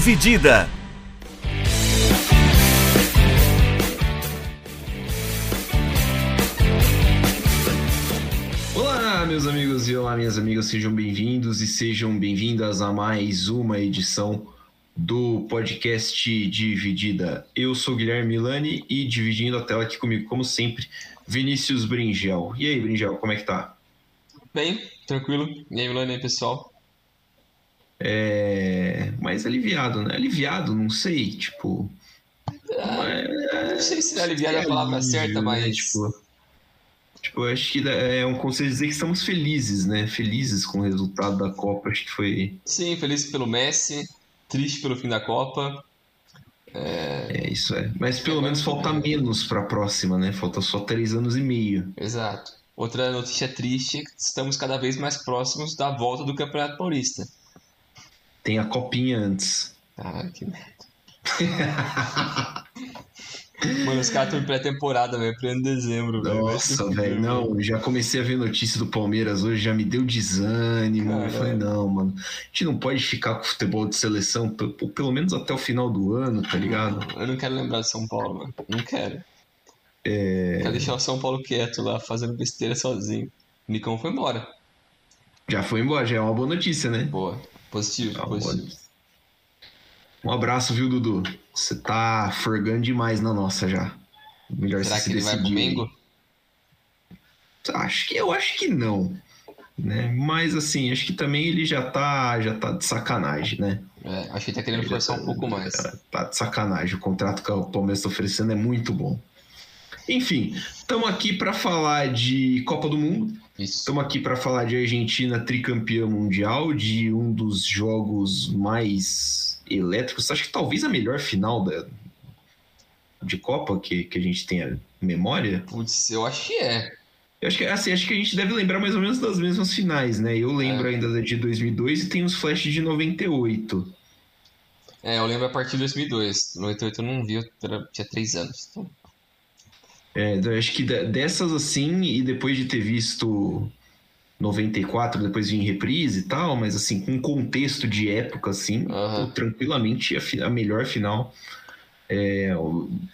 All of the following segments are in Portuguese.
Dividida. Olá, meus amigos e olá, minhas amigas, sejam bem-vindos e sejam bem-vindas a mais uma edição do podcast Dividida. Eu sou Guilherme Milani e dividindo a tela aqui comigo, como sempre, Vinícius Bringel. E aí, Bringel, como é que tá? Bem, tranquilo. E aí, Milani, aí, pessoal? É... Mais aliviado, né? Aliviado, não sei, tipo... É... Não sei se aliviado é a palavra certa, mas... Né? Tipo... Tipo, acho que é um conselho dizer que estamos felizes, né? Felizes com o resultado da Copa, acho que foi. Sim, felizes pelo Messi, triste pelo fim da Copa. É, é isso é. Mas pelo é menos falta bem. menos para a próxima, né? Falta só três anos e meio. Exato. Outra notícia triste: estamos cada vez mais próximos da volta do Campeonato Paulista. Tem a copinha antes. Ah, que merda. Mano, os caras estão em pré-temporada, velho, pleno dezembro, velho. Nossa, velho, não, já comecei a ver notícia do Palmeiras hoje, já me deu desânimo. Cara, eu falei, não, mano, a gente não pode ficar com futebol de seleção pelo menos até o final do ano, tá ligado? Eu não quero lembrar de São Paulo, mano. Não quero. É... Quero deixar o São Paulo quieto lá, fazendo besteira sozinho. O Nicão foi embora. Já foi embora, já é uma boa notícia, né? Boa. Positivo, é positivo. Um abraço, viu, Dudu? Você tá forgando demais na nossa já. Melhor Será que ele vai pro Mengo? Acho que eu acho que não. Né? Mas assim, acho que também ele já tá, já tá de sacanagem, né? É, acho que ele tá querendo ele forçar tá, um pouco mais. Tá de sacanagem. O contrato que o Palmeiras tá oferecendo é muito bom. Enfim, estamos aqui para falar de Copa do Mundo. Estamos aqui para falar de Argentina tricampeã mundial, de um dos jogos mais elétricos. Acho que talvez a melhor final da, de Copa que, que a gente tenha memória. Putz, eu acho que é. Eu acho que, assim, acho que a gente deve lembrar mais ou menos das mesmas finais, né? Eu lembro é. ainda da de 2002 e tem os flashes de 98. É, eu lembro a partir de 2002. 98 eu não vi, eu tinha três anos. Então... É, então, acho que dessas assim, e depois de ter visto 94, depois vinha em reprise e tal, mas assim, com contexto de época, assim, uhum. tranquilamente a, a, melhor final. É,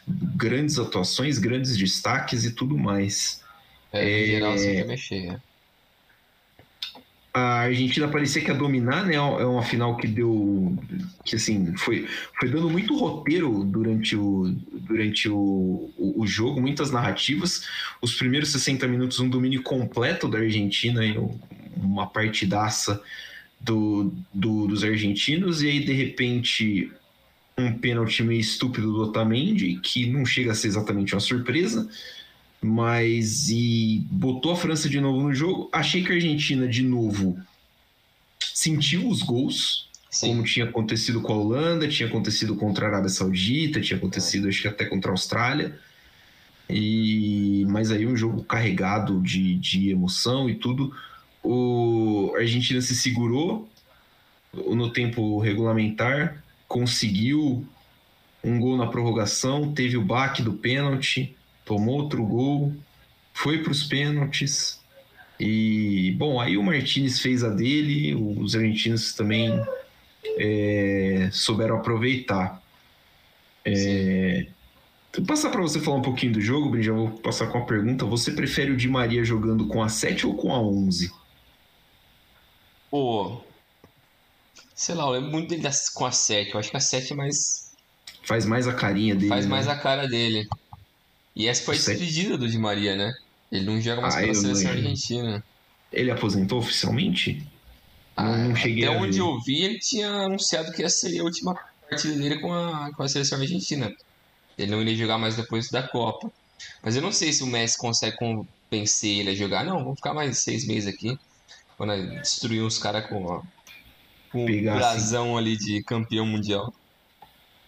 grandes atuações, grandes destaques e tudo mais. É, em geral, assim, é mexer, a Argentina parecia que ia dominar, né? É uma final que deu. que assim, foi, foi dando muito roteiro durante, o, durante o, o, o jogo, muitas narrativas. Os primeiros 60 minutos, um domínio completo da Argentina uma partidaça do, do, dos argentinos, e aí de repente um pênalti meio estúpido do Otamendi, que não chega a ser exatamente uma surpresa mas e botou a França de novo no jogo. Achei que a Argentina de novo sentiu os gols, Sim. como tinha acontecido com a Holanda, tinha acontecido contra a Arábia Saudita, tinha acontecido acho que até contra a Austrália. E mas aí um jogo carregado de, de emoção e tudo. O a Argentina se segurou no tempo regulamentar, conseguiu um gol na prorrogação, teve o baque do pênalti tomou outro gol, foi para os pênaltis. E, bom, aí o Martinez fez a dele, os argentinos também é, souberam aproveitar. É, vou passar para você falar um pouquinho do jogo, Brin, já vou passar com a pergunta. Você prefere o Di Maria jogando com a 7 ou com a 11? Pô, sei lá, eu lembro muito dele com a 7. Eu acho que a 7 é mais. Faz mais a carinha dele. Faz né? mais a cara dele. E essa foi a despedida do Di Maria, né? Ele não joga mais ah, pela seleção argentina. Ele aposentou oficialmente? Ah, não, cheguei até onde eu vi, ele tinha anunciado que essa seria a última partida dele com a, com a seleção argentina. Ele não iria jogar mais depois da Copa. Mas eu não sei se o Messi consegue convencer ele a jogar. Não, vamos ficar mais seis meses aqui. Quando destruir uns caras com, com um brasão assim. ali de campeão mundial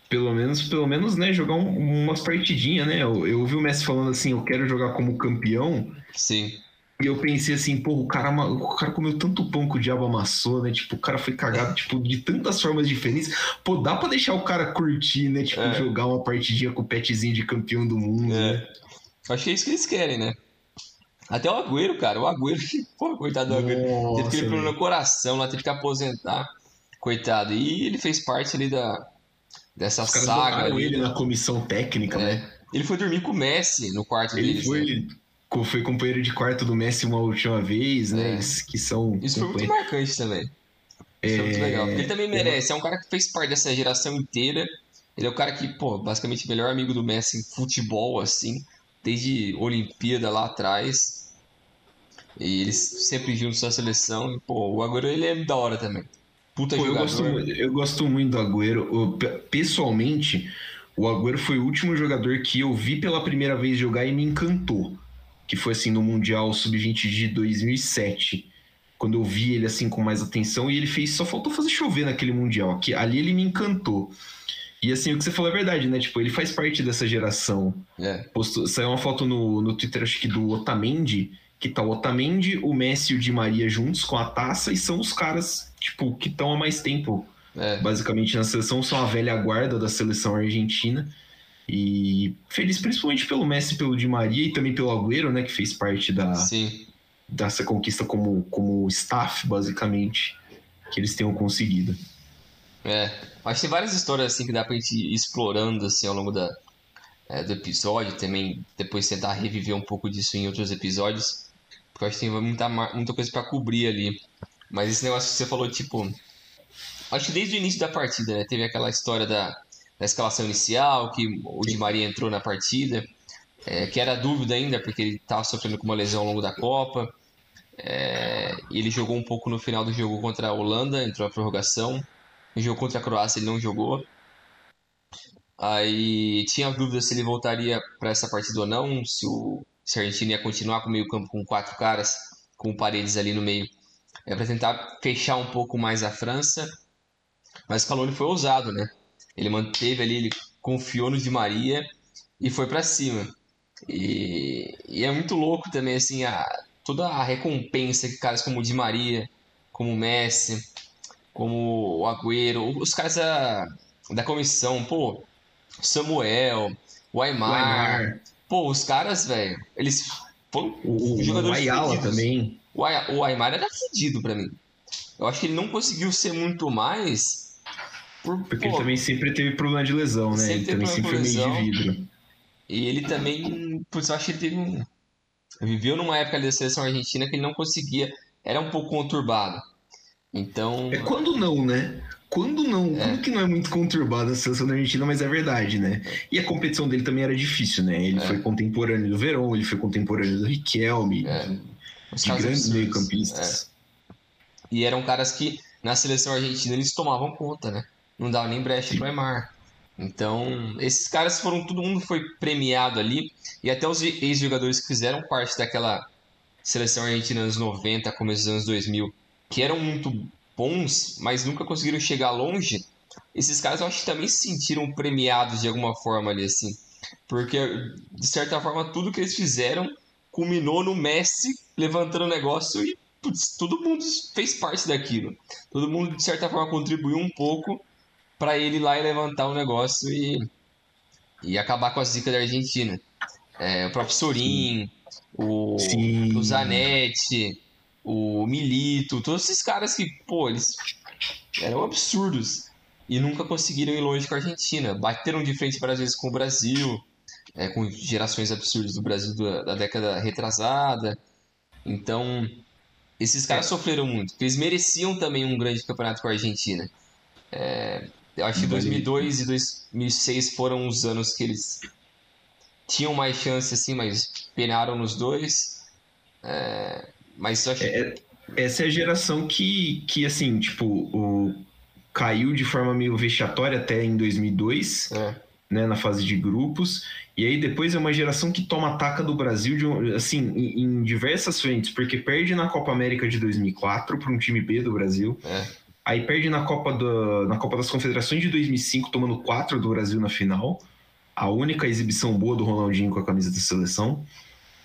pelo menos, pelo menos, né, jogar um, umas partidinhas, né? Eu, eu ouvi o Messi falando assim, eu quero jogar como campeão. Sim. E eu pensei assim, pô, o cara, o cara comeu tanto pão que o diabo amassou, né? Tipo, o cara foi cagado, tipo, de tantas formas diferentes. Pô, dá pra deixar o cara curtir, né? Tipo, é. jogar uma partidinha com o petzinho de campeão do mundo, é. né? Acho que é isso que eles querem, né? Até o Agüero, cara, o Agüero, pô, coitado do Agüero, teve que ir no coração lá, teve que aposentar Coitado. E ele fez parte ali da, dessa Os saga. Ele na comissão técnica, é. né? Ele foi dormir com o Messi no quarto ele deles. Foi, né? foi companheiro de quarto do Messi uma última vez, né? É. que são. Isso foi muito marcante também. Isso é... foi muito legal. Ele também merece. É um cara que fez parte dessa geração inteira. Ele é o cara que, pô, basicamente o melhor amigo do Messi em futebol, assim, desde Olimpíada lá atrás. E eles sempre juntos na seleção. E, pô, o Agüero ele é da hora também. Puta pô. Eu gosto, eu gosto muito do Agüero. Pessoalmente, o Agüero foi o último jogador que eu vi pela primeira vez jogar e me encantou. Que foi assim no Mundial Sub-20 de 2007 quando eu vi ele assim com mais atenção e ele fez só faltou fazer chover naquele mundial que ali ele me encantou e assim, o que você falou é verdade, né? Tipo, ele faz parte dessa geração. É. Postou, saiu uma foto no, no Twitter, acho que do Otamendi, que tá o Otamendi, o Messi e o Di Maria juntos com a taça, e são os caras, tipo, que estão há mais tempo, é. basicamente, na seleção, são a velha guarda da seleção argentina. E feliz principalmente pelo Messi, pelo Di Maria e também pelo Agüero, né? Que fez parte da, Sim. dessa conquista como, como staff, basicamente, que eles tenham conseguido. É, acho que tem várias histórias assim que dá pra gente ir explorando assim ao longo da, é, do episódio, também depois tentar reviver um pouco disso em outros episódios, porque eu acho que tem muita, muita coisa para cobrir ali. Mas esse negócio que você falou, tipo, acho que desde o início da partida, né, teve aquela história da, da escalação inicial, que o Di Maria entrou na partida, é, que era dúvida ainda, porque ele estava sofrendo com uma lesão ao longo da Copa. É, ele jogou um pouco no final do jogo contra a Holanda, entrou na prorrogação. No jogo contra a Croácia ele não jogou. Aí tinha dúvida se ele voltaria para essa partida ou não, se, o, se a Argentina ia continuar com o meio-campo com quatro caras, com paredes ali no meio, é para tentar fechar um pouco mais a França. Mas o Scaloni foi ousado, né? Ele manteve ali, ele confiou no Di Maria e foi para cima. E, e, é muito louco também, assim, a, toda a recompensa que caras como o Di Maria, como o Messi, como o Agüero, os caras da, da comissão, pô, Samuel, o Aymar, Aymar. pô, os caras, velho, eles foram o, jogadores o Ayala também. O, o Aymar era fedido para mim. Eu acho que ele não conseguiu ser muito mais. Por, Porque pô, ele também sempre teve problema de lesão, né? Ele também sempre foi meio de vidro. E ele também, putz, eu acho que ele teve um. Viveu numa época da seleção argentina que ele não conseguia. Era um pouco conturbado. Então. É quando não, né? Quando não, é. quando que não é muito conturbada a seleção da Argentina, mas é verdade, né? E a competição dele também era difícil, né? Ele é. foi contemporâneo do Verón, ele foi contemporâneo do Riquelme, é. De grandes meio-campistas. É. E eram caras que na seleção argentina eles tomavam conta, né? Não dava nem brecha Sim. pro Aymar. Então, esses caras foram, todo mundo foi premiado ali, e até os ex-jogadores que fizeram parte daquela seleção argentina nos 90, começo dos anos 2000, que eram muito bons, mas nunca conseguiram chegar longe, esses caras eu acho que também se sentiram premiados de alguma forma ali, assim. Porque, de certa forma, tudo que eles fizeram culminou no Messi levantando o negócio e putz, todo mundo fez parte daquilo. Todo mundo, de certa forma, contribuiu um pouco para ele ir lá e levantar o negócio e, e acabar com a zica da Argentina. É, o próprio Sorin, o, o Zanetti, o Milito, todos esses caras que, pô, eles eram absurdos e nunca conseguiram ir longe com a Argentina. Bateram de frente várias vezes com o Brasil, é, com gerações absurdas do Brasil da, da década retrasada. Então, esses caras é. sofreram muito, porque eles mereciam também um grande campeonato com a Argentina. É, eu acho que 2002 e 2006 foram os anos que eles tinham mais chance, assim, mas penaram nos dois. É, mas só que... É, essa é a geração que, que assim, tipo, o, caiu de forma meio vexatória até em 2002, é. Né, na fase de grupos. E aí depois é uma geração que toma ataca do Brasil, de, assim, em, em diversas frentes, porque perde na Copa América de 2004 para um time B do Brasil. É. Aí perde na Copa, do, na Copa das Confederações de 2005, tomando 4 do Brasil na final. A única exibição boa do Ronaldinho com a camisa da seleção.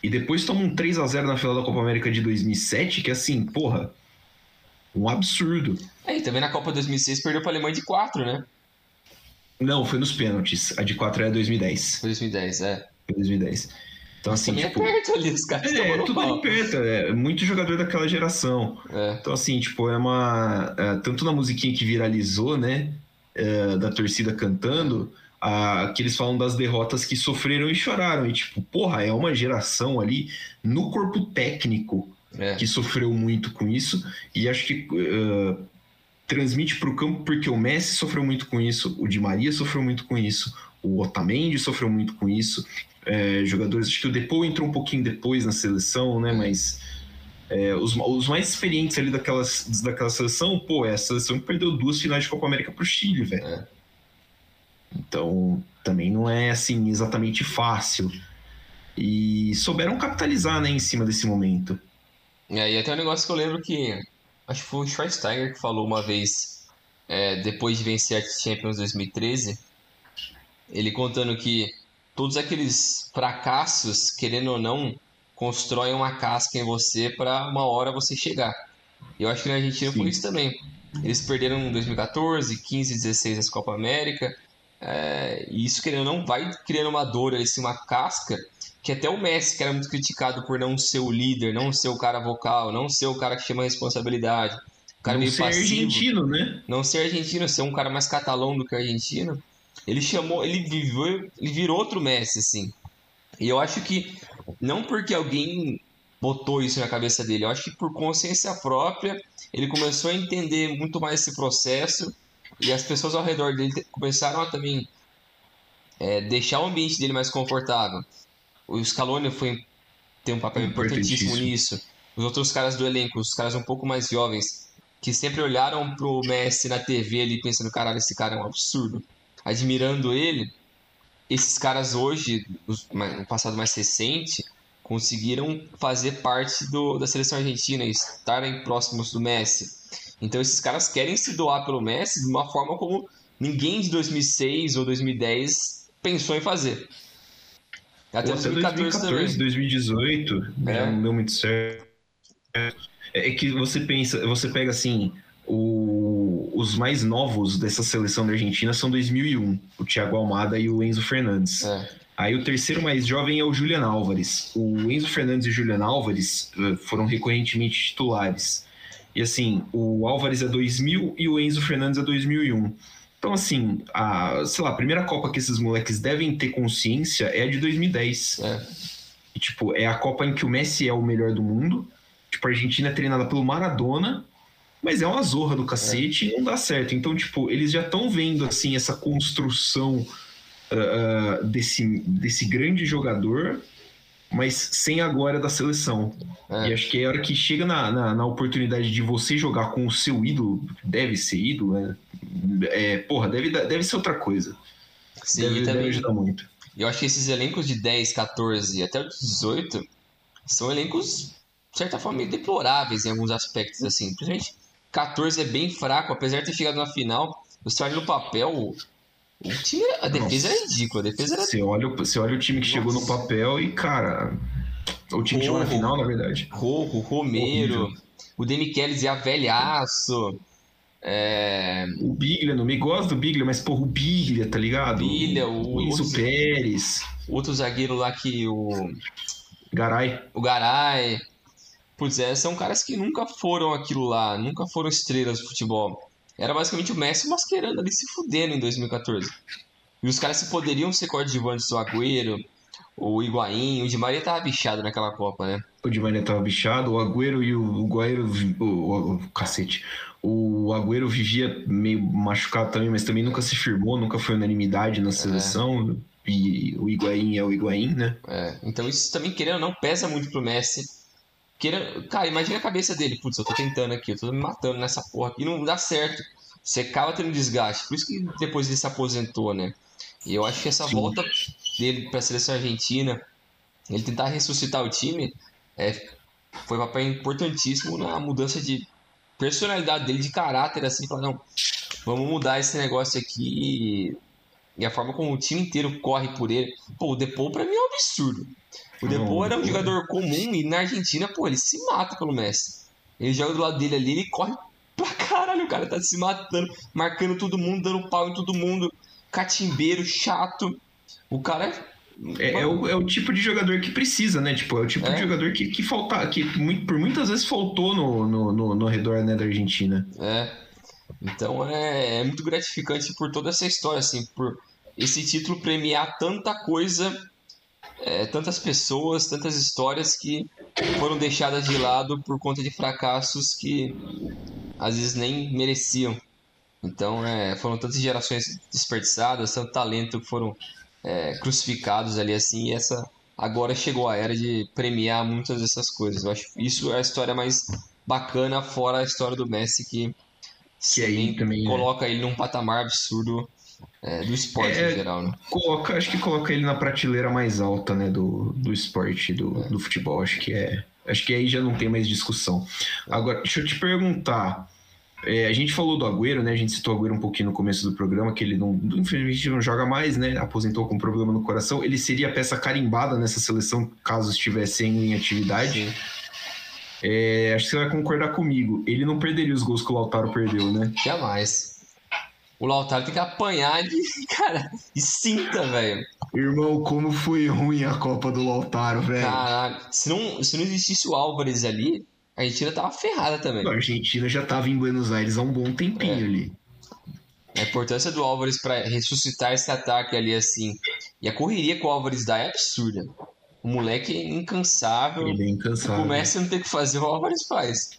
E depois toma um 3 a 0 na final da Copa América de 2007, que assim, porra, um absurdo. É, e também na Copa 2006 perdeu para a Alemanha de 4, né? Não, foi nos pênaltis. A de 4 é 2010. Foi 2010, é. Foi 2010. Então, assim, tipo, é perto ali, os caras É, tudo ali perto, é muito jogador daquela geração. É. Então, assim, tipo, é uma. É, tanto na musiquinha que viralizou, né? É, da torcida cantando, a, que eles falam das derrotas que sofreram e choraram. E, tipo, porra, é uma geração ali no corpo técnico é. que sofreu muito com isso. E acho que. Uh, transmite para o campo porque o Messi sofreu muito com isso, o Di Maria sofreu muito com isso, o Otamendi sofreu muito com isso, é, jogadores. Acho que o Depou entrou um pouquinho depois na seleção, né? Mas é, os, os, mais experientes ali daquelas, daquela seleção, pô, é a seleção que perdeu duas finais de Copa América pro Chile, velho. É. Então, também não é assim exatamente fácil. E souberam capitalizar, né, em cima desse momento. É, e até um negócio que eu lembro que acho que foi o Schweinsteiger que falou uma vez, é, depois de vencer a Champions 2013, ele contando que todos aqueles fracassos, querendo ou não, constroem uma casca em você para uma hora você chegar. Eu acho que na Argentina Sim. foi isso também. Eles perderam em 2014, 15, 16 as Copa América. É, e isso, querendo ou não, vai criando uma dor, assim, uma casca, que até o Messi, que era muito criticado por não ser o líder, não ser o cara vocal, não ser o cara que chama a responsabilidade. O cara não meio ser passivo, argentino, né? Não ser argentino, ser um cara mais catalão do que argentino. Ele chamou, ele viveu, ele virou outro Messi, assim. E eu acho que não porque alguém botou isso na cabeça dele, eu acho que por consciência própria ele começou a entender muito mais esse processo e as pessoas ao redor dele começaram a também é, deixar o ambiente dele mais confortável. O Scaloni foi tem um papel importantíssimo nisso. Os outros caras do elenco, os caras um pouco mais jovens, que sempre olharam pro Messi na TV ali pensando, caralho, esse cara é um absurdo admirando ele, esses caras hoje, no passado mais recente, conseguiram fazer parte do, da seleção argentina e estarem próximos do Messi. Então esses caras querem se doar pelo Messi de uma forma como ninguém de 2006 ou 2010 pensou em fazer. Até, Até 2014, 2014 2018, é. não deu muito certo. É que você pensa, você pega assim, o, os mais novos dessa seleção da Argentina são 2001, o Thiago Almada e o Enzo Fernandes. É. Aí o terceiro mais jovem é o Julian Álvares. O Enzo Fernandes e o Julian Álvares uh, foram recorrentemente titulares. E assim, o Álvares é 2000 e o Enzo Fernandes é 2001. Então, assim, a, sei lá, a primeira Copa que esses moleques devem ter consciência é a de 2010. É. E, tipo, é a Copa em que o Messi é o melhor do mundo. Tipo, a Argentina é treinada pelo Maradona mas é uma zorra do cacete é. e não dá certo. Então, tipo, eles já estão vendo, assim, essa construção uh, desse, desse grande jogador, mas sem a glória da seleção. É. E acho que é a hora que chega na, na, na, oportunidade de você jogar com o seu ídolo, deve ser ídolo, né? É, porra, deve, deve ser outra coisa. Sim, deve, também, deve ajudar muito. Eu acho que esses elencos de 10, 14 até 18 são elencos, de certa forma, deploráveis em alguns aspectos, assim. Principalmente 14 é bem fraco, apesar de ter chegado na final. Você olha no papel, o time, a defesa Nossa. é ridícula. A defesa era... você, olha, você olha o time que Nossa. chegou no papel e, cara. O time que chegou na final, na verdade. Rojo, Romero, Horrível. o Demichelis é velhaço. É... O Biglia, não me gosta do Biglia, mas porra, o Biglia, tá ligado? Biglia, o, o Enzo Pérez. Outro zagueiro lá que o. Garay. O Garay. Putz, é, são caras que nunca foram aquilo lá, nunca foram estrelas do futebol. Era basicamente o Messi masquerando ali, se fudendo em 2014. E os caras que poderiam ser coadjuvantes do Agüero, o Higuaín, o Di Maria tava bichado naquela Copa, né? O Di Maria tava bichado, o Agüero e o, Agüero, o, o, o, cacete. O Agüero vivia meio machucado também, mas também nunca se firmou, nunca foi unanimidade na é. seleção. É. E o Higuaín é o Higuaín, né? É, então isso também, querendo ou não, pesa muito pro Messi Queira, cara, imagina a cabeça dele. Putz, eu tô tentando aqui, eu tô me matando nessa porra e não dá certo. Você acaba tendo desgaste. Por isso que depois ele se aposentou, né? E eu acho que essa Sim. volta dele para a seleção argentina, ele tentar ressuscitar o time, é, foi um papel importantíssimo na mudança de personalidade dele, de caráter, assim, falar, não, vamos mudar esse negócio aqui. E a forma como o time inteiro corre por ele. Pô, o Depou pra mim é um absurdo. O Depô era um jogador comum e na Argentina, pô, ele se mata pelo Messi. Ele joga do lado dele ali, ele corre pra caralho, o cara tá se matando, marcando todo mundo, dando pau em todo mundo, catimbeiro, chato. O cara É, é, o, é o tipo de jogador que precisa, né? Tipo, é o tipo é. de jogador que, que falta, que por muitas vezes faltou no, no, no, no redor né, da Argentina. É. Então é, é muito gratificante por toda essa história, assim, por esse título premiar tanta coisa, é, tantas pessoas, tantas histórias que foram deixadas de lado por conta de fracassos que às vezes nem mereciam. Então é, foram tantas gerações desperdiçadas, tanto talento que foram é, crucificados ali assim, e essa agora chegou a era de premiar muitas dessas coisas. Eu acho isso é a história mais bacana, fora a história do Messi, que, que aí também né? coloca ele num patamar absurdo é, do esporte é, em geral, né? Coloca, acho que coloca ele na prateleira mais alta, né, do, do esporte, do, é. do futebol. Acho que é. Acho que aí já não tem mais discussão. Agora, deixa eu te perguntar. É, a gente falou do Agüero, né? A gente citou o Agüero um pouquinho no começo do programa, que ele não, infelizmente não joga mais, né? Aposentou com problema no coração. Ele seria a peça carimbada nessa seleção caso estivesse em atividade. É, acho que você vai concordar comigo. Ele não perderia os gols que o Lautaro perdeu, né? Jamais. O Lautaro tem que apanhar de, cara, de cinta, velho. Irmão, como foi ruim a Copa do Lautaro, velho. Caralho. Se não, se não existisse o Álvares ali, a Argentina tava ferrada também. A Argentina já tava em Buenos Aires há um bom tempinho é. ali. A importância do Álvares para ressuscitar esse ataque ali assim. E a correria que o Álvares dá é absurda. O moleque é incansável. Ele é incansável. Começa a não ter que fazer, o Álvares faz.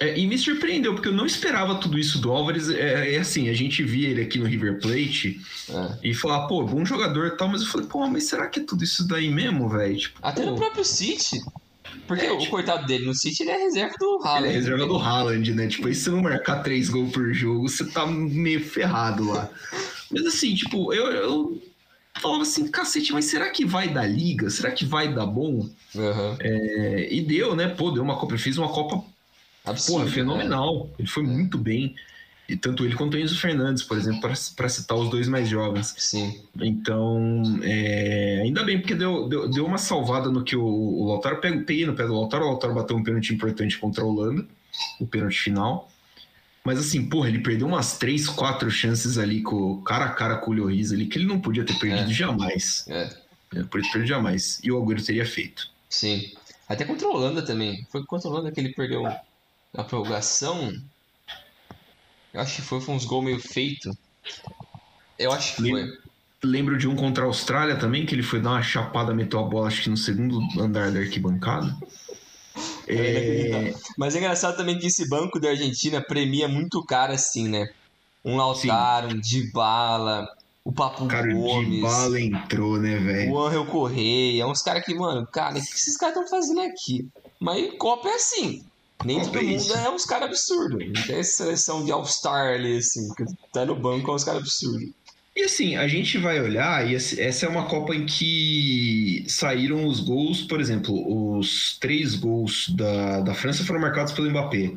É, e me surpreendeu, porque eu não esperava tudo isso do Álvares. É, é assim, a gente via ele aqui no River Plate é. e falar, pô, bom jogador e tal, mas eu falei, pô, mas será que é tudo isso daí mesmo, velho? Tipo, Até pô... no próprio City. Porque é, o tipo, coitado dele no City, ele é reserva do Haaland. Ele é reserva do Haaland, né? Tipo, aí se você não marcar três gols por jogo, você tá meio ferrado lá. mas assim, tipo, eu, eu falava assim, cacete, mas será que vai dar liga? Será que vai dar bom? Uhum. É, e deu, né? Pô, deu uma Copa. Fez uma Copa Absurdo, Porra, fenomenal. Né? Ele foi muito bem. E tanto ele quanto o Enzo Fernandes, por exemplo, para citar os dois mais jovens. Sim. Então, é, ainda bem, porque deu, deu, deu, uma salvada no que o, o Lautaro peguei no pé do Lautaro. O Lautaro bateu um pênalti importante contra a Holanda, o pênalti final. Mas assim, porra, ele perdeu umas três, quatro chances ali com cara a cara com o Lloris ali, que ele não podia ter perdido é. jamais. É. é por isso perdido jamais. E o Agüero teria feito. Sim. Até contra a Holanda também. Foi contra a Holanda que ele perdeu na prorrogação. Eu acho que foi, foi uns gols meio feito. Eu acho que foi. Lembro de um contra a Austrália também, que ele foi dar uma chapada, meteu a bola, acho que no segundo andar da arquibancada. É, é... Mas é engraçado também que esse banco da Argentina premia muito cara assim, né? Um Lautaro, Sim. um Dybala, o Papo cara, Gomes. O Dybala entrou, né, velho? O Angel Correia, uns caras que, mano, cara, o que esses caras estão fazendo aqui? Mas Copa é assim. Nem todo é mundo é uns caras absurdos. Não tem seleção de All-Star ali, assim, que tá no banco é uns caras absurdos. E assim, a gente vai olhar, e essa é uma Copa em que saíram os gols, por exemplo, os três gols da, da França foram marcados pelo Mbappé.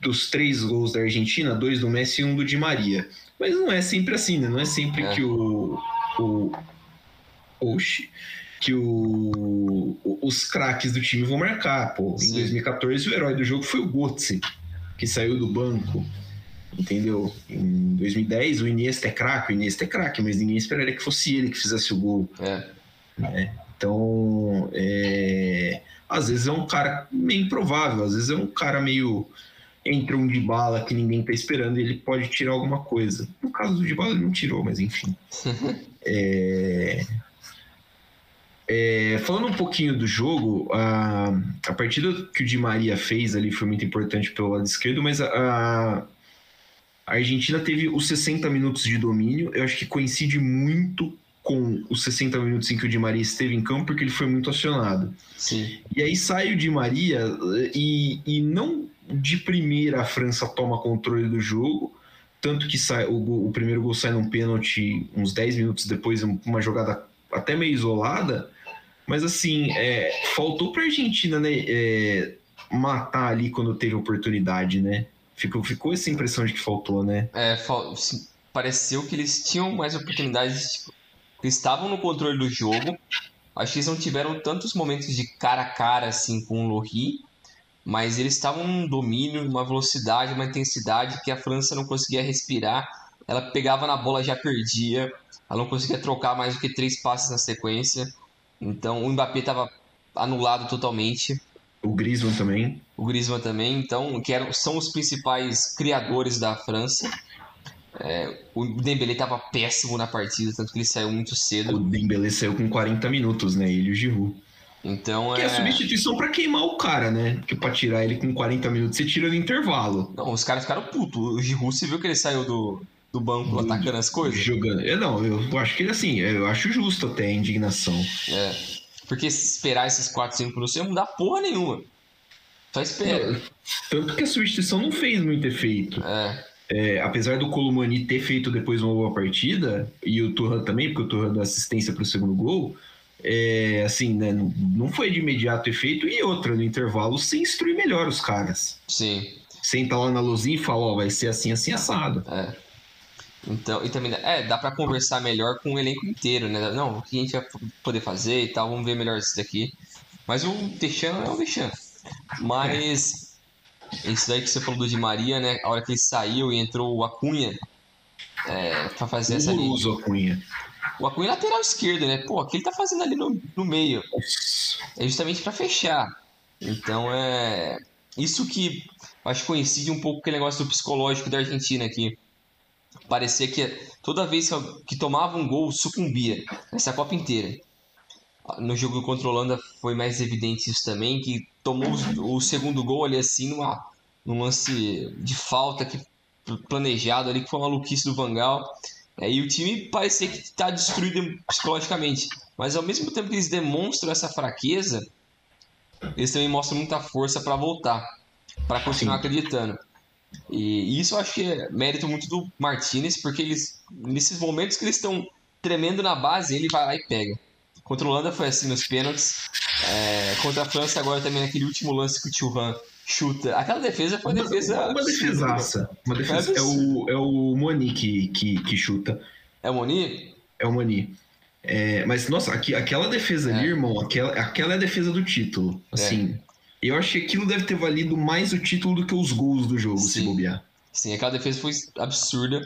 Dos três gols da Argentina, dois do Messi e um do Di Maria. Mas não é sempre assim, né? Não é sempre é. que o. o Oxi que o, os craques do time vão marcar. Pô, em 2014 o herói do jogo foi o Götze, que saiu do banco. Entendeu? Em 2010 o Iniesta é craque, o Iniesta é craque, mas ninguém esperaria que fosse ele que fizesse o gol. É. Né? Então, é... às vezes é um cara meio improvável, às vezes é um cara meio entra um de bala que ninguém tá esperando e ele pode tirar alguma coisa. No caso do de bala ele não tirou, mas enfim. é... É, falando um pouquinho do jogo, a, a partida que o Di Maria fez ali foi muito importante pelo lado esquerdo, mas a, a Argentina teve os 60 minutos de domínio. Eu acho que coincide muito com os 60 minutos em que o Di Maria esteve em campo, porque ele foi muito acionado. Sim. E aí sai o Di Maria e, e não de primeira a França toma controle do jogo, tanto que sai, o, o primeiro gol sai num pênalti uns 10 minutos depois, uma jogada até meio isolada, mas assim, é, faltou a Argentina né, é, matar ali quando teve oportunidade, né? Ficou, ficou essa impressão de que faltou, né? É, pareceu que eles tinham mais oportunidades, tipo, eles estavam no controle do jogo. Acho que eles não tiveram tantos momentos de cara a cara assim com o Lohri, mas eles estavam num domínio, uma velocidade, uma intensidade que a França não conseguia respirar. Ela pegava na bola já perdia. ela não conseguia trocar mais do que três passes na sequência. Então o Mbappé estava anulado totalmente. O Griezmann também. O Griezmann também, então, que eram, são os principais criadores da França. É, o Dembélé estava péssimo na partida, tanto que ele saiu muito cedo. O Dembélé saiu com 40 minutos, né? Ele e o Giroud. Então que é... é a substituição para queimar o cara, né? Porque pra tirar ele com 40 minutos, você tira no intervalo. Não, os caras ficaram putos. O Giroud, você viu que ele saiu do, do banco do, atacando as coisas? Jogando. Eu, não, eu acho que ele assim, eu acho justo até a indignação. É. Porque esperar esses 4, 5 minutos não dá porra nenhuma. Só espera. Tanto que a substituição não fez muito efeito. É. É, apesar do Colomani ter feito depois uma boa partida, e o Turran também, porque o Turran deu assistência para o segundo gol, é, assim, né, não foi de imediato efeito, e outra, no intervalo, sem instruir melhor os caras. Sim. Senta lá na luzinha e fala, ó, vai ser assim, assim, assado. É. Então, e também, é, dá para conversar melhor com o elenco inteiro, né? Não, o que a gente vai poder fazer e tal, vamos ver melhor isso daqui. Mas o Deschamps é o Deschamps. Mas, isso daí que você falou do Di Maria, né? A hora que ele saiu e entrou o Acunha é, pra fazer essa linha. o Acunha. O Acunha é lateral esquerdo, né? Pô, o que ele tá fazendo ali no, no meio? É justamente para fechar. Então, é... Isso que acho que coincide um pouco com aquele negócio do psicológico da Argentina aqui parecia que toda vez que tomava um gol sucumbia essa Copa inteira. No jogo contra a Holanda foi mais evidente isso também, que tomou o segundo gol ali assim numa, num lance de falta que planejado ali, que foi uma maluquice do Vangal. É, e o time parecia que está destruído psicologicamente. Mas ao mesmo tempo que eles demonstram essa fraqueza, eles também mostram muita força para voltar, para continuar Sim. acreditando. E isso eu acho que é mérito muito do Martinez, porque eles, nesses momentos que eles estão tremendo na base, ele vai lá e pega. Contra a Holanda foi assim nos pênaltis. É, contra a França agora também naquele último lance que o Thuram chuta. Aquela defesa foi uma defesa. Uma defesaça. Uma defesa. É o, é o Moni que, que, que chuta. É o Moni? É o Moni. É, mas, nossa, aqui, aquela defesa é. ali, irmão, aquela, aquela é a defesa do título. Assim, é. Eu acho que aquilo deve ter valido mais o título do que os gols do jogo, Sim. se bobear. Sim, aquela defesa foi absurda.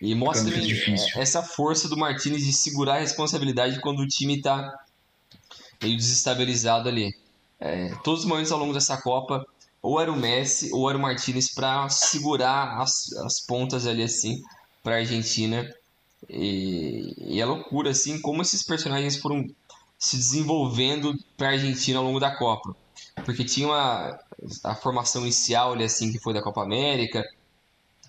E mostra essa força do Martinez de segurar a responsabilidade quando o time está meio desestabilizado ali. É, todos os momentos ao longo dessa Copa, ou era o Messi ou era o Martinez para segurar as, as pontas ali assim para a Argentina. E, e é loucura assim como esses personagens foram se desenvolvendo para a Argentina ao longo da Copa porque tinha uma, a formação inicial ali, assim, que foi da Copa América,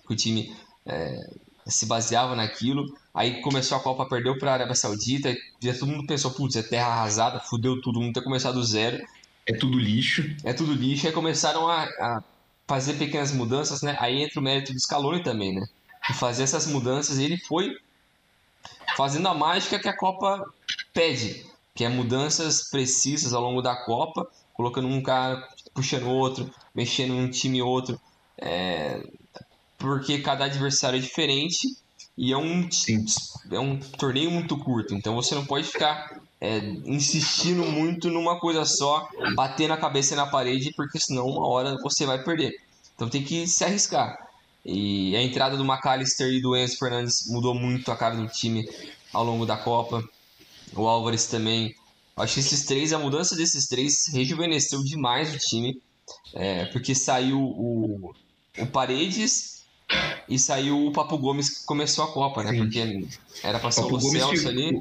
que o time é, se baseava naquilo. Aí começou a Copa, perdeu para a Arábia Saudita, e todo mundo pensou, putz, é terra arrasada, fudeu tudo, mundo ter começado do zero. É tudo lixo. É tudo lixo. Aí começaram a, a fazer pequenas mudanças, né? Aí entra o mérito do Scaloni também, né? De fazer essas mudanças, e ele foi fazendo a mágica que a Copa pede, que é mudanças precisas ao longo da Copa colocando um cara, puxando outro, mexendo um time outro. É, porque cada adversário é diferente e é um, é um torneio muito curto, então você não pode ficar é, insistindo muito numa coisa só, batendo a cabeça na parede, porque senão uma hora você vai perder. Então tem que se arriscar. E a entrada do McAllister e do Enzo Fernandes mudou muito a cara do time ao longo da Copa. O Álvares também Acho que esses três, a mudança desses três rejuvenesceu demais o time. É, porque saiu o, o Paredes e saiu o Papo Gomes que começou a Copa, né? Sim. Porque era pra ser o, o Celso ali.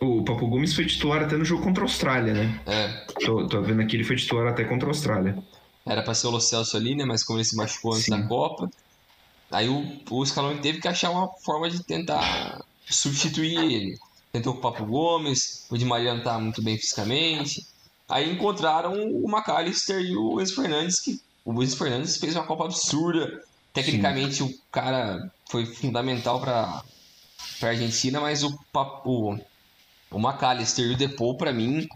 O, o Papo Gomes foi titular até no jogo contra a Austrália, né? É. Tô, tô vendo aqui, ele foi titular até contra a Austrália. Era pra ser o Lo Celso ali, né? Mas como ele se machucou antes Sim. da Copa. Aí o, o Scaloni teve que achar uma forma de tentar substituir ele tentou com o Papo Gomes, o Di Maria não está muito bem fisicamente. Aí encontraram o McAllister e o Enzo Fernandes, que o Enzo Fernandes fez uma Copa absurda. Tecnicamente Sim. o cara foi fundamental para a Argentina, mas o, o, o McAllister e o Depou, para mim,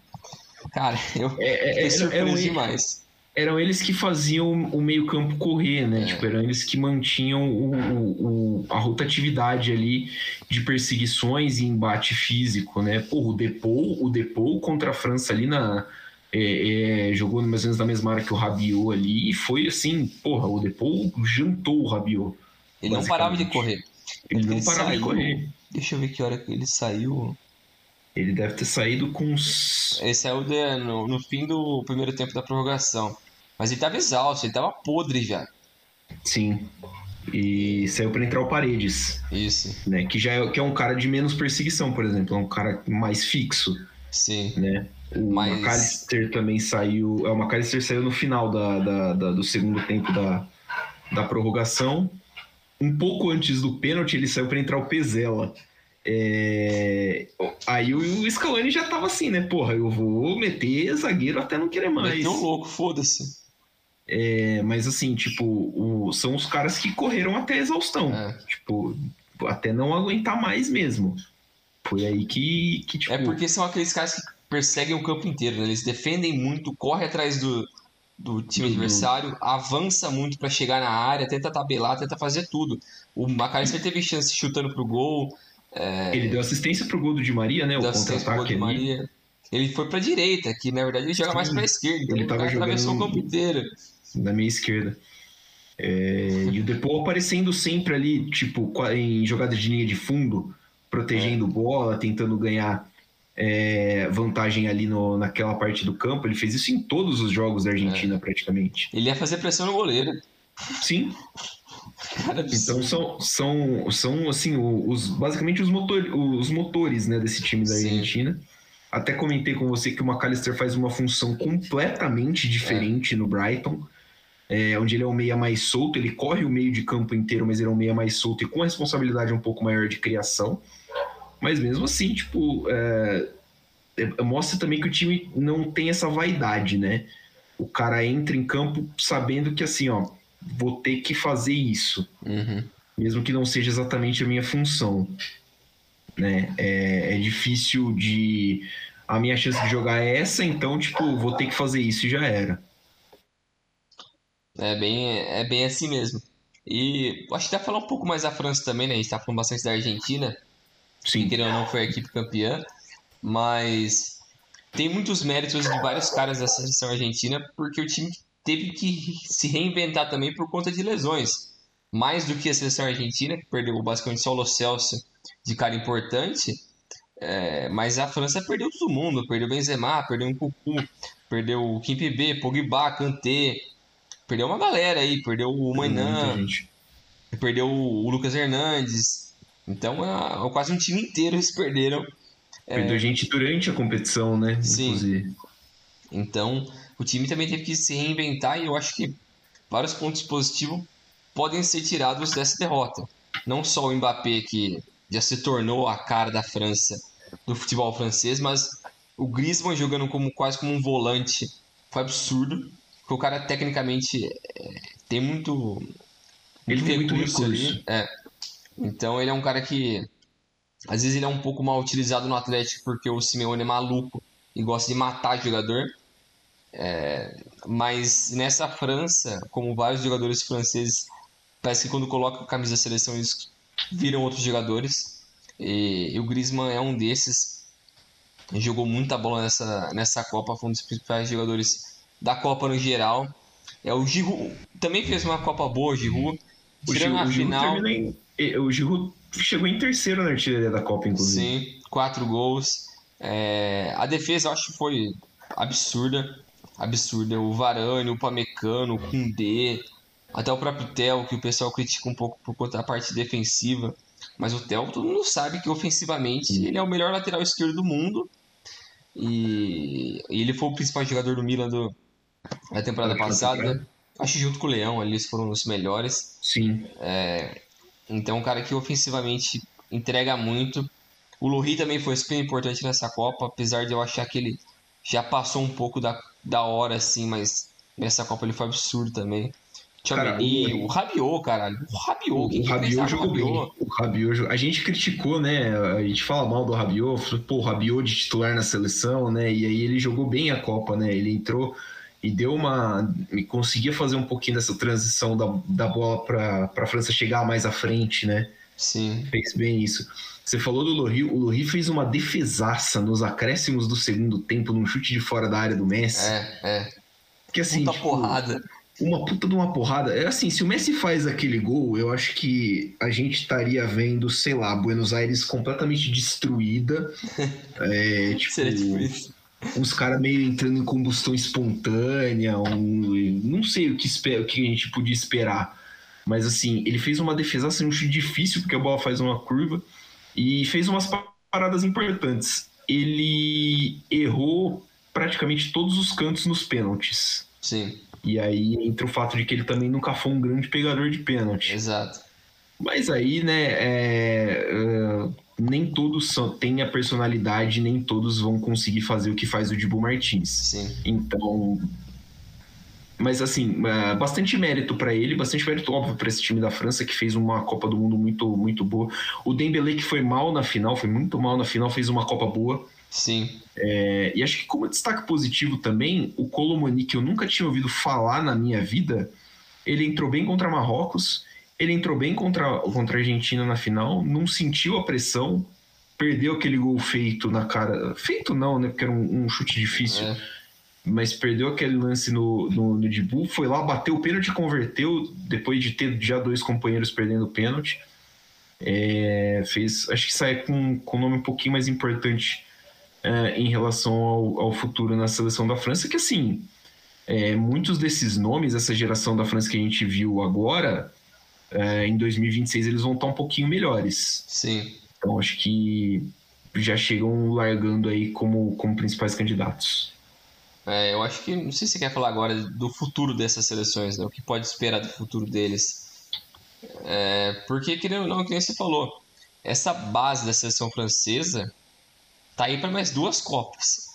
cara, eu é, é fiquei é, surpreso demais eram eles que faziam o meio-campo correr, né? É. Tipo, eram eles que mantinham o, o, a rotatividade ali de perseguições e embate físico, né? Porra, o Depou, o Depou contra a França ali na. É, é, jogou mais ou menos na mesma área que o Rabiot ali e foi assim, porra, o Depou jantou o Rabiot. Ele não parava de correr. Ele não parava saiu, de correr. Deixa eu ver que hora que ele saiu. Ele deve ter saído com uns. Ele saiu de, no, no fim do primeiro tempo da prorrogação. Mas ele tava exausto, ele tava podre já. Sim. E saiu para entrar o Paredes. Isso. Né? Que já é, que é um cara de menos perseguição, por exemplo. É um cara mais fixo. Sim. Né? O Mas... McAllister também saiu. É, o McAllister saiu no final da, da, da, do segundo tempo da, da prorrogação. Um pouco antes do pênalti, ele saiu para entrar o Pezela. É... Aí o Scaloni já tava assim, né? Porra, eu vou meter zagueiro até não querer mais. Meteu louco, foda-se. É, mas assim, tipo, o, são os caras que correram até exaustão. É. Tipo, até não aguentar mais mesmo. Foi aí que, que tipo... É porque são aqueles caras que perseguem o campo inteiro, né? Eles defendem muito, corre atrás do, do time adversário, avança muito para chegar na área, tenta tabelar, tenta fazer tudo. O Macalister teve chance chutando pro gol. É... Ele deu assistência pro gol do Di Maria, né? O contra-ataque ali. Maria. Ele foi pra direita, que na verdade ele joga Sim, mais pra esquerda. Então ele tava atravessou jogando... o campo inteiro da minha esquerda. É, e o Depô aparecendo sempre ali, tipo, em jogada de linha de fundo, protegendo é. bola, tentando ganhar é, vantagem ali no, naquela parte do campo. Ele fez isso em todos os jogos da Argentina, é. praticamente. Ele ia fazer pressão no goleiro. Sim. Cara, então são, são, são assim, os, basicamente os, motor, os motores né, desse time da Sim. Argentina. Até comentei com você que o McAllister faz uma função completamente diferente no Brighton é, onde ele é um meia mais solto, ele corre o meio de campo inteiro, mas ele é um meia mais solto e com a responsabilidade um pouco maior de criação. Mas mesmo assim, tipo, é, é, mostra também que o time não tem essa vaidade, né? O cara entra em campo sabendo que assim, ó, vou ter que fazer isso, uhum. mesmo que não seja exatamente a minha função, né? É, é difícil de a minha chance de jogar é essa, então tipo, vou ter que fazer isso e já era. É bem, é bem assim mesmo. E acho que dá pra falar um pouco mais da França também, né? A gente tá falando bastante da Argentina. Sim. Que ou não foi a equipe campeã. Mas tem muitos méritos de vários caras da seleção argentina, porque o time teve que se reinventar também por conta de lesões. Mais do que a seleção argentina, que perdeu basicamente só o Lo Celso de cara importante. É, mas a França perdeu todo mundo. Perdeu Benzema, perdeu o Cucu, perdeu o B, Pogba, Kanté, perdeu uma galera aí, perdeu o Mainan, perdeu o Lucas Hernandes. Então, é, é, quase um time inteiro eles perderam. Perdeu é... gente durante a competição, né? Sim. Inclusive. Então, o time também teve que se reinventar e eu acho que vários pontos positivos podem ser tirados dessa derrota. Não só o Mbappé, que já se tornou a cara da França, do futebol francês, mas o Griezmann jogando como quase como um volante foi absurdo. Porque o cara tecnicamente é, tem muito. Ele tem muito recurso, ali. É. Então ele é um cara que. Às vezes ele é um pouco mal utilizado no Atlético porque o Simeone é maluco e gosta de matar jogador. É, mas nessa França, como vários jogadores franceses, parece que quando colocam a camisa da seleção eles viram outros jogadores. E, e o Griezmann é um desses. Jogou muita bola nessa, nessa Copa, foi um dos principais jogadores da Copa no geral. É, o Giroud também fez uma Copa boa, o Giroud. Tirando a final. Em, o Giroud chegou em terceiro na artilharia da Copa, inclusive. Sim, quatro gols. É, a defesa eu acho que foi absurda. Absurda. O Varane, o Pamecano, o Koundé, até o próprio Theo, que o pessoal critica um pouco por conta da parte defensiva. Mas o Theo, todo mundo sabe que ofensivamente Sim. ele é o melhor lateral esquerdo do mundo. E, e ele foi o principal jogador do Milan do, na temporada passada. Acho que junto com o Leão ali eles foram os melhores. Sim. É, então, um cara que ofensivamente entrega muito. O Lohri também foi super importante nessa Copa, apesar de eu achar que ele já passou um pouco da, da hora, assim, mas nessa Copa ele foi absurdo também. Tchouameni, o, o Rabiot, caralho. O Rabiot, o, o Rabiot jogou bem. O Rabiot, a gente criticou, né? A gente fala mal do Rabiot, pô, o Rabiot de titular na seleção, né? E aí ele jogou bem a Copa, né? Ele entrou e deu uma. e conseguia fazer um pouquinho dessa transição da, da bola para a França chegar mais à frente, né? Sim. Fez bem isso. Você falou do Lohri, o Lohri fez uma defesaça nos acréscimos do segundo tempo, num chute de fora da área do Messi. É, é. Que assim. Puta tipo, porrada. uma puta de uma porrada. É assim, se o Messi faz aquele gol, eu acho que a gente estaria vendo, sei lá, Buenos Aires completamente destruída. é, tipo, Seria tipo isso. Uns caras meio entrando em combustão espontânea, um, não sei o que, espera, o que a gente podia esperar. Mas assim, ele fez uma defesa assim, um chute difícil, porque a bola faz uma curva, e fez umas paradas importantes. Ele errou praticamente todos os cantos nos pênaltis. Sim. E aí entra o fato de que ele também nunca foi um grande pegador de pênalti. Exato. Mas aí, né, é, é, nem todos são, têm a personalidade, nem todos vão conseguir fazer o que faz o Dibu Martins. Sim. Então. Mas assim, é, bastante mérito para ele, bastante mérito óbvio para esse time da França que fez uma Copa do Mundo muito muito boa. O Dembélé que foi mal na final, foi muito mal na final, fez uma Copa boa. Sim. É, e acho que como destaque positivo também, o Colomani, que eu nunca tinha ouvido falar na minha vida, ele entrou bem contra Marrocos, ele entrou bem contra, contra a Argentina na final, não sentiu a pressão, perdeu aquele gol feito na cara. Feito não, né? Porque era um, um chute difícil. É. Mas perdeu aquele lance no, no, no Dibu, foi lá, bateu o pênalti, converteu, depois de ter já dois companheiros perdendo o pênalti. É, fez, acho que sai com, com um nome um pouquinho mais importante é, em relação ao, ao, futuro na seleção da França, que assim, é, muitos desses nomes, essa geração da França que a gente viu agora, é, em 2026 eles vão estar um pouquinho melhores. Sim. Então acho que já chegam largando aí como, como principais candidatos. É, eu acho que, não sei se você quer falar agora do futuro dessas seleções, né? o que pode esperar do futuro deles. É, porque, que não, que nem você falou, essa base da seleção francesa tá aí para mais duas Copas.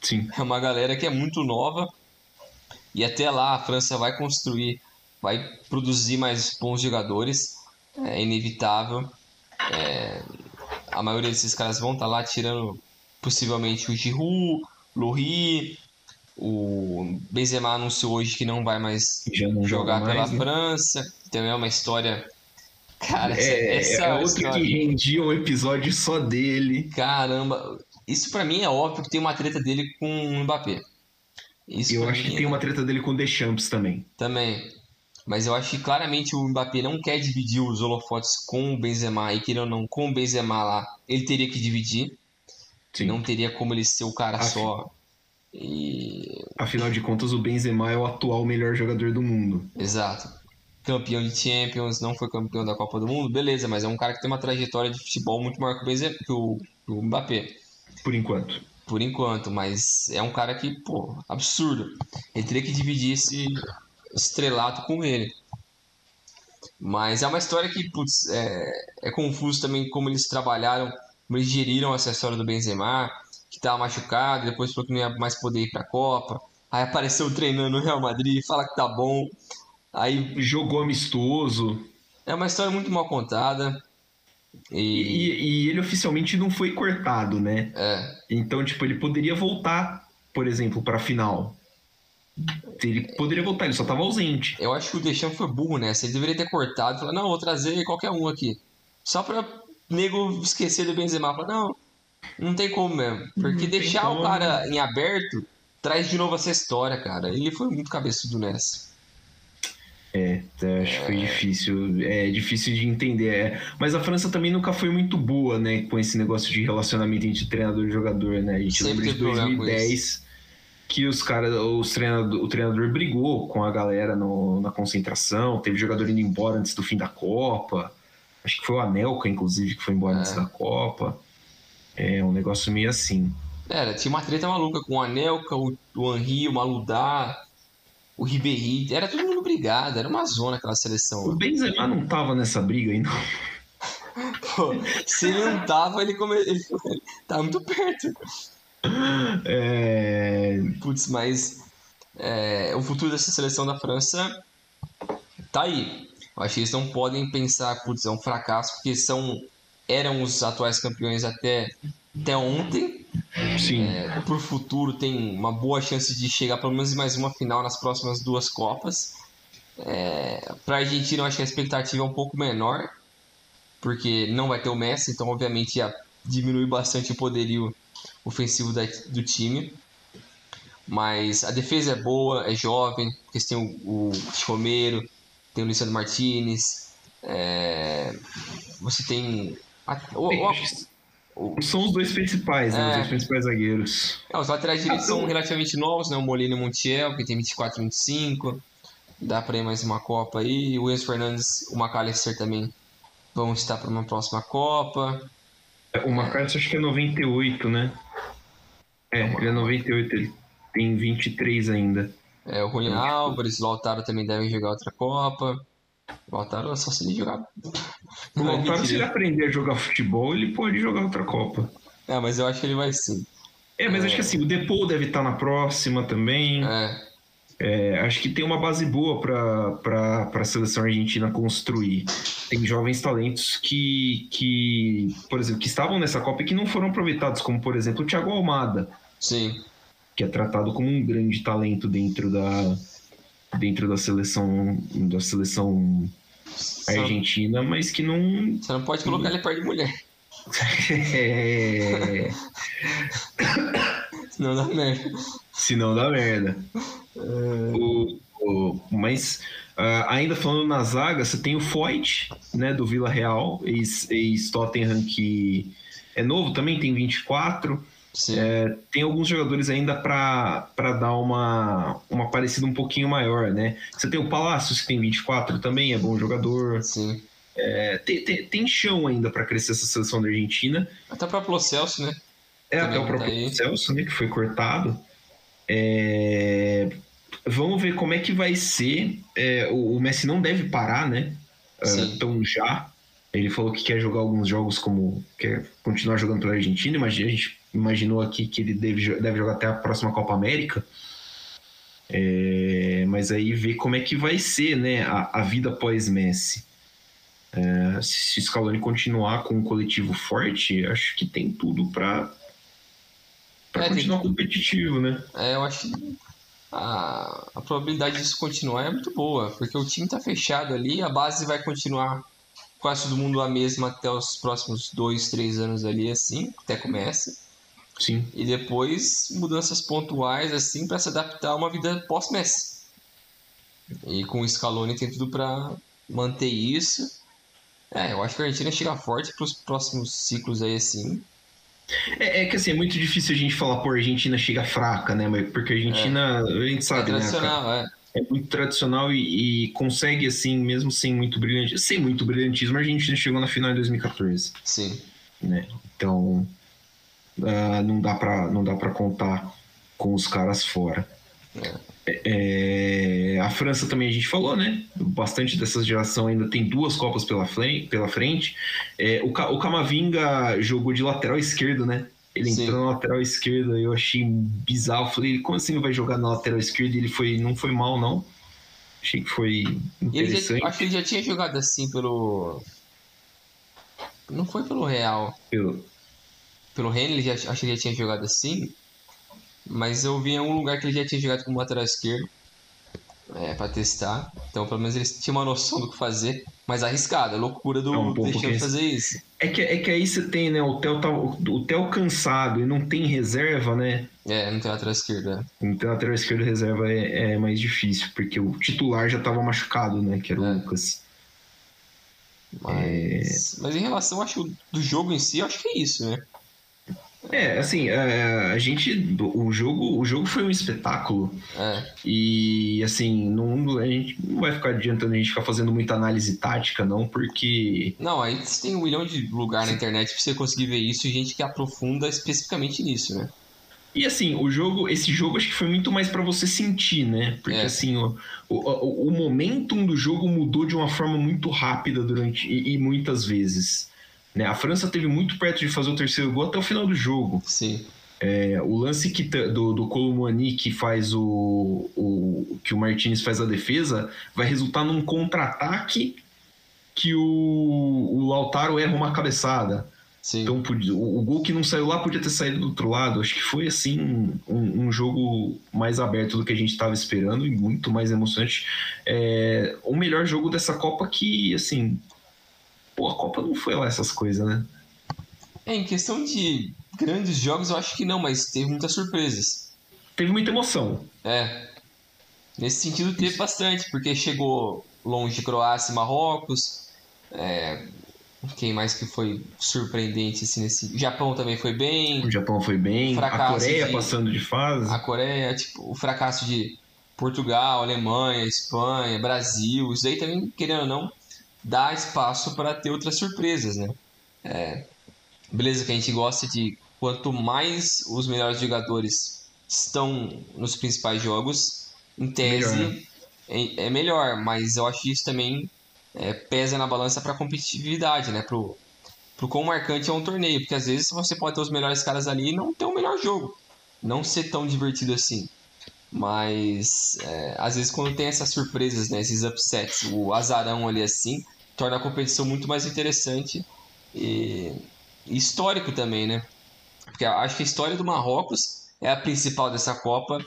Sim. É uma galera que é muito nova e até lá a França vai construir, vai produzir mais bons jogadores, é inevitável. É, a maioria desses caras vão estar tá lá tirando possivelmente o Giroud, Lohri, o Benzema anunciou hoje que não vai mais não jogar mais, pela né? França. Então é uma história Cara, é, essa é outro história... que rendia um episódio só dele. Caramba, isso para mim é óbvio que tem uma treta dele com o Mbappé. Isso eu acho que tem uma treta dele com o Deschamps também. Também. Mas eu acho que claramente o Mbappé não quer dividir os holofotes com o Benzema e querendo ou não, com o Benzema lá, ele teria que dividir. Sim. Não teria como ele ser o cara Af... só. E... Afinal de contas, o Benzema é o atual melhor jogador do mundo. Exato campeão de Champions, não foi campeão da Copa do Mundo, beleza, mas é um cara que tem uma trajetória de futebol muito maior que o, Benzema, que o, o Mbappé. Por enquanto. Por enquanto, mas é um cara que, pô, absurdo. Ele teria que dividir esse estrelato com ele. Mas é uma história que, putz, é, é confuso também como eles trabalharam, como eles geriram essa história do Benzema, que tava machucado, depois falou que não ia mais poder ir pra Copa. Aí apareceu treinando no Real Madrid, fala que tá bom. Aí jogou amistoso. É uma história muito mal contada. E... E, e... ele oficialmente não foi cortado, né? É. Então, tipo, ele poderia voltar, por exemplo, pra final. Ele poderia voltar, ele só tava ausente. Eu acho que o Deschamps foi burro nessa. Ele deveria ter cortado e falar, não, vou trazer qualquer um aqui. Só pra nego esquecer do Benzema. Falar, não, não tem como mesmo. Porque não deixar o cara em aberto traz de novo essa história, cara. Ele foi muito cabeçudo nessa. É, acho que foi difícil. É difícil de entender. É. Mas a França também nunca foi muito boa, né? Com esse negócio de relacionamento entre treinador e jogador, né? A gente Sempre lembra de 2010 que os caras, os treinador, o treinador brigou com a galera no, na concentração, teve jogador indo embora antes do fim da Copa. Acho que foi o Anelka, inclusive, que foi embora é. antes da Copa. É um negócio meio assim. Era, tinha uma treta maluca com o Anelka, o, o o Maludá o Ribéry, era todo mundo brigado, era uma zona aquela seleção. O Benzema não tava nessa briga ainda. Pô, se ele não tava, ele, come... ele... tava muito perto. É... Putz, mas é... o futuro dessa seleção da França tá aí. Eu acho que eles não podem pensar, putz, é um fracasso, porque são eram os atuais campeões até, até ontem Sim. É, por futuro tem uma boa chance de chegar pelo menos em mais uma final nas próximas duas Copas. É, para a Argentina, eu acho que a expectativa é um pouco menor, porque não vai ter o Messi, então obviamente ia diminuir bastante o poderio ofensivo da, do time. Mas a defesa é boa, é jovem, porque tem o, o Romero, tem o Luciano Martinez, é, você tem. A, o, o, são os dois principais, né? Os dois principais zagueiros. É, os laterais direitos ah, são relativamente novos, né? O Molina e o Montiel, que tem 24 e 25. Dá pra ir mais uma Copa aí. O Enzo Fernandes, o McAllister também vão estar para uma próxima Copa. O McAllister acho que é 98, né? É, ele é 98, ele tem 23 ainda. É, o Julian Álvares, o Lautaro também devem jogar outra Copa. O Lautaro é só se ele jogar. O Lautaro, se ele aprender a jogar futebol, ele pode jogar outra Copa. É, mas eu acho que ele vai sim. É, mas é... acho que assim, o Depou deve estar na próxima também. É. É, acho que tem uma base boa para a seleção argentina construir. Tem jovens talentos que, que, por exemplo, que estavam nessa Copa e que não foram aproveitados, como por exemplo o Thiago Almada. Sim que é tratado como um grande talento dentro da dentro da seleção da seleção argentina, mas que não você não pode colocar ele perto de mulher. é... Senão dá merda. Senão dá merda. É... O, o, mas uh, ainda falando na zaga, você tem o Foyt, né, do Vila Real, ex-Tottenham, ex que é novo também, tem 24. É, tem alguns jogadores ainda para dar uma, uma parecida um pouquinho maior, né? Você tem o Palácios, que tem 24, também é bom jogador. Sim. É, tem, tem, tem, chão ainda para crescer essa seleção da Argentina. Até o próprio Celso, né? É, também até o próprio tá Celso, né? Que foi cortado. É, vamos ver como é que vai ser. É, o, o, Messi não deve parar, né? Uh, tão já. Ele falou que quer jogar alguns jogos como. quer continuar jogando pela Argentina. Imagina, a gente imaginou aqui que ele deve, deve jogar até a próxima Copa América. É, mas aí ver como é que vai ser né, a, a vida pós-Messi. É, se o Scaloni continuar com um coletivo forte, acho que tem tudo para é, continuar tem... competitivo, né? É, eu acho que a, a probabilidade disso continuar é muito boa, porque o time está fechado ali, a base vai continuar quase todo mundo a mesma até os próximos dois, três anos ali, assim, até começa. Sim. E depois mudanças pontuais, assim, para se adaptar a uma vida pós-Messi. E com o Scaloni tem tudo para manter isso. É, eu acho que a Argentina chega forte para os próximos ciclos aí, assim. É, é, que assim, é muito difícil a gente falar, pô, a Argentina chega fraca, né? Porque a Argentina, é. a gente sabe, é tradicional, né? É. é muito tradicional e, e, consegue, assim, mesmo sem muito brilhante, sem muito brilhantismo, a Argentina chegou na final em 2014. Sim. Né? Então, uh, não dá para não dá para contar com os caras fora. É, a França também a gente falou, né? Bastante dessa geração ainda tem duas Copas pela frente. Pela frente. É, o, o Camavinga jogou de lateral esquerdo, né? Ele Sim. entrou na lateral esquerda, eu achei bizarro. Falei, como assim vai jogar na lateral esquerda? Ele foi, não foi mal, não. Achei que foi interessante. Já, acho que ele já tinha jogado assim pelo. Não foi pelo Real. Pelo pelo Rennes, ele já, acho que ele já tinha jogado assim, mas eu vi em algum lugar que ele já tinha jogado como lateral esquerdo é, para testar. Então, pelo menos eles tinham uma noção do que fazer, mas arriscado, a loucura do é um deixando fazer isso. É que, é que aí você tem, né? O Theo, tá, o Theo cansado e não tem reserva, né? É, não tem lateral esquerda. É. Não tem lateral esquerdo reserva é, é, mais difícil, porque o titular já estava machucado, né? Que era o é. Lucas. Mas, mas em relação, acho, do jogo em si, eu acho que é isso, né? É, assim, a, a gente. O jogo, o jogo foi um espetáculo. É. E assim, não, a gente não vai ficar adiantando a gente ficar fazendo muita análise tática, não, porque. Não, aí tem um milhão de lugar na internet pra você conseguir ver isso e gente que aprofunda especificamente nisso, né? E assim, o jogo, esse jogo acho que foi muito mais para você sentir, né? Porque é. assim, o, o, o momentum do jogo mudou de uma forma muito rápida durante e, e muitas vezes. Né? A França teve muito perto de fazer o terceiro gol até o final do jogo. Sim. É, o lance que, do, do Colomani que faz o, o que o Martinez faz a defesa vai resultar num contra-ataque que o, o Lautaro erra uma cabeçada. Sim. Então o, o, gol que não saiu lá podia ter saído do outro lado. Acho que foi assim um, um jogo mais aberto do que a gente estava esperando e muito mais emocionante. É, o melhor jogo dessa Copa que assim Pô, a Copa não foi lá essas coisas, né? É, em questão de grandes jogos, eu acho que não, mas teve muitas surpresas. teve muita emoção. É. Nesse sentido teve bastante, porque chegou longe de Croácia e Marrocos. É, quem mais que foi surpreendente assim nesse. O Japão também foi bem. O Japão foi bem. A Coreia de... passando de fase. A Coreia, tipo, o fracasso de Portugal, Alemanha, Espanha, Brasil. Isso aí também, querendo ou não, dá espaço para ter outras surpresas, né? É, beleza que a gente gosta de quanto mais os melhores jogadores estão nos principais jogos, em tese melhor, né? é, é, melhor, mas eu acho que isso também é, pesa na balança para competitividade, né? Pro, pro quão marcante é um torneio, porque às vezes você pode ter os melhores caras ali e não ter o melhor jogo, não ser tão divertido assim. Mas é, às vezes quando tem essas surpresas, né, esses upsets, o azarão ali assim, torna a competição muito mais interessante e, histórico também, né? Porque acho que a história do Marrocos é a principal dessa Copa,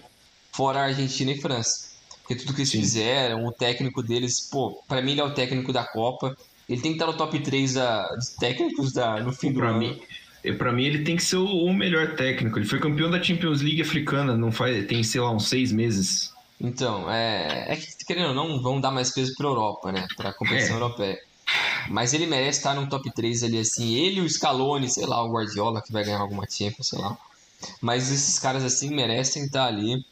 fora a Argentina e França. Porque tudo que eles Sim. fizeram, o técnico deles, pô, pra mim ele é o técnico da Copa. Ele tem que estar no top 3 da, dos técnicos da, no fim do pra ano. Mim, para mim, ele tem que ser o, melhor técnico. Ele foi campeão da Champions League africana, não faz, tem, sei lá, uns seis meses. Então, é, é que, querendo ou não, vão dar mais peso pra Europa, né? Pra competição é. europeia. Mas ele merece estar no top 3 ali, assim. Ele, o Scaloni, sei lá, o Guardiola, que vai ganhar alguma Champions, sei lá. Mas esses caras, assim, merecem estar ali.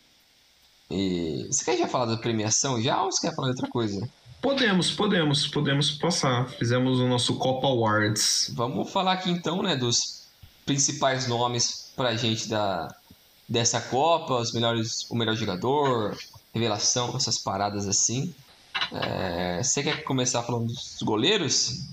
E... Você quer já falar da premiação já ou você quer falar de outra coisa? Podemos, podemos, podemos passar. Fizemos o nosso Copa Awards. Vamos falar aqui então, né, dos principais nomes pra gente da, dessa Copa, os melhores, o melhor jogador, revelação, essas paradas assim. É, você quer começar falando dos goleiros?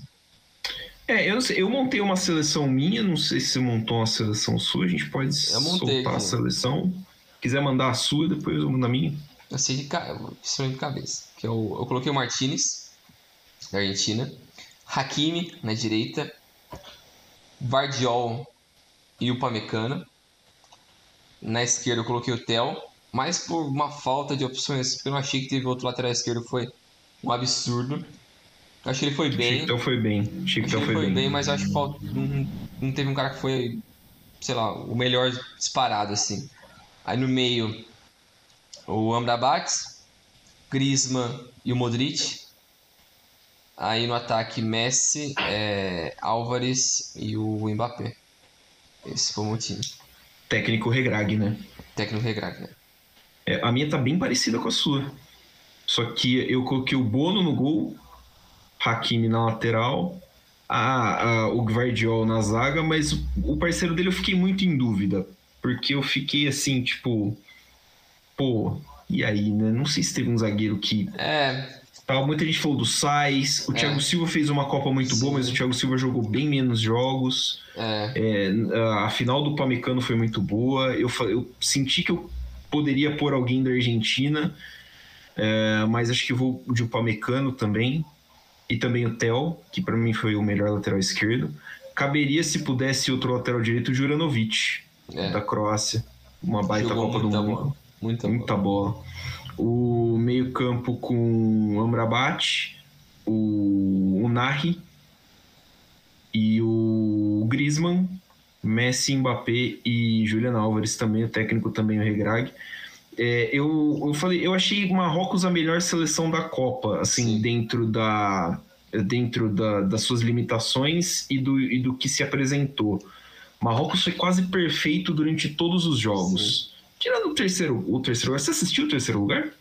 É, eu, sei, eu montei uma seleção minha, não sei se você montou uma seleção sua, a gente pode soltar aqui. a seleção. Quiser mandar a sua, depois eu mando a minha. Eu sei de, de cabeça. Que eu, eu coloquei o Martinez, da Argentina. Hakimi na direita. Vardiol e o Pamecano. Na esquerda eu coloquei o Tel mais por uma falta de opções, porque eu não achei que teve outro lateral esquerdo, foi um absurdo. Eu acho que ele foi bem. Chico foi bem. Chico foi, foi bem. bem. mas eu acho que falta, não, não teve um cara que foi, sei lá, o melhor disparado, assim. Aí no meio, o Amrabat, Griezmann e o Modric. Aí no ataque, Messi, é, Álvares e o Mbappé. Esse foi o time. Técnico Regrag, né? Técnico Regrag, né? É, a minha tá bem parecida com a sua. Só que eu coloquei o Bono no gol, Hakimi na lateral, a, a, o Gvardiol na zaga, mas o parceiro dele eu fiquei muito em dúvida. Porque eu fiquei assim, tipo. Pô, e aí, né? Não sei se teve um zagueiro que. É. Tava, muita gente falou do Sais. O é. Thiago Silva fez uma Copa muito Sim. boa, mas o Thiago Silva jogou bem menos jogos. É. É, a final do Pamecano foi muito boa. Eu, eu senti que eu poderia pôr alguém da Argentina, é, mas acho que vou de Upamecano também, e também o Tel, que para mim foi o melhor lateral esquerdo. Caberia, se pudesse, outro lateral direito, o Juranovic, é. da Croácia. Uma baita Jogou Copa do Mundo. Bola. Muita, muita bola. bola. O meio-campo com o Amrabat, o, o Nahi e o Griezmann Messi, Mbappé e Julian Álvares também, o técnico também, o Regrag. É, eu, eu falei, eu achei Marrocos a melhor seleção da Copa, assim, Sim. dentro da dentro da, das suas limitações e do, e do que se apresentou. Marrocos foi quase perfeito durante todos os jogos. Sim. Tirando o terceiro, o terceiro lugar. Você assistiu o terceiro lugar?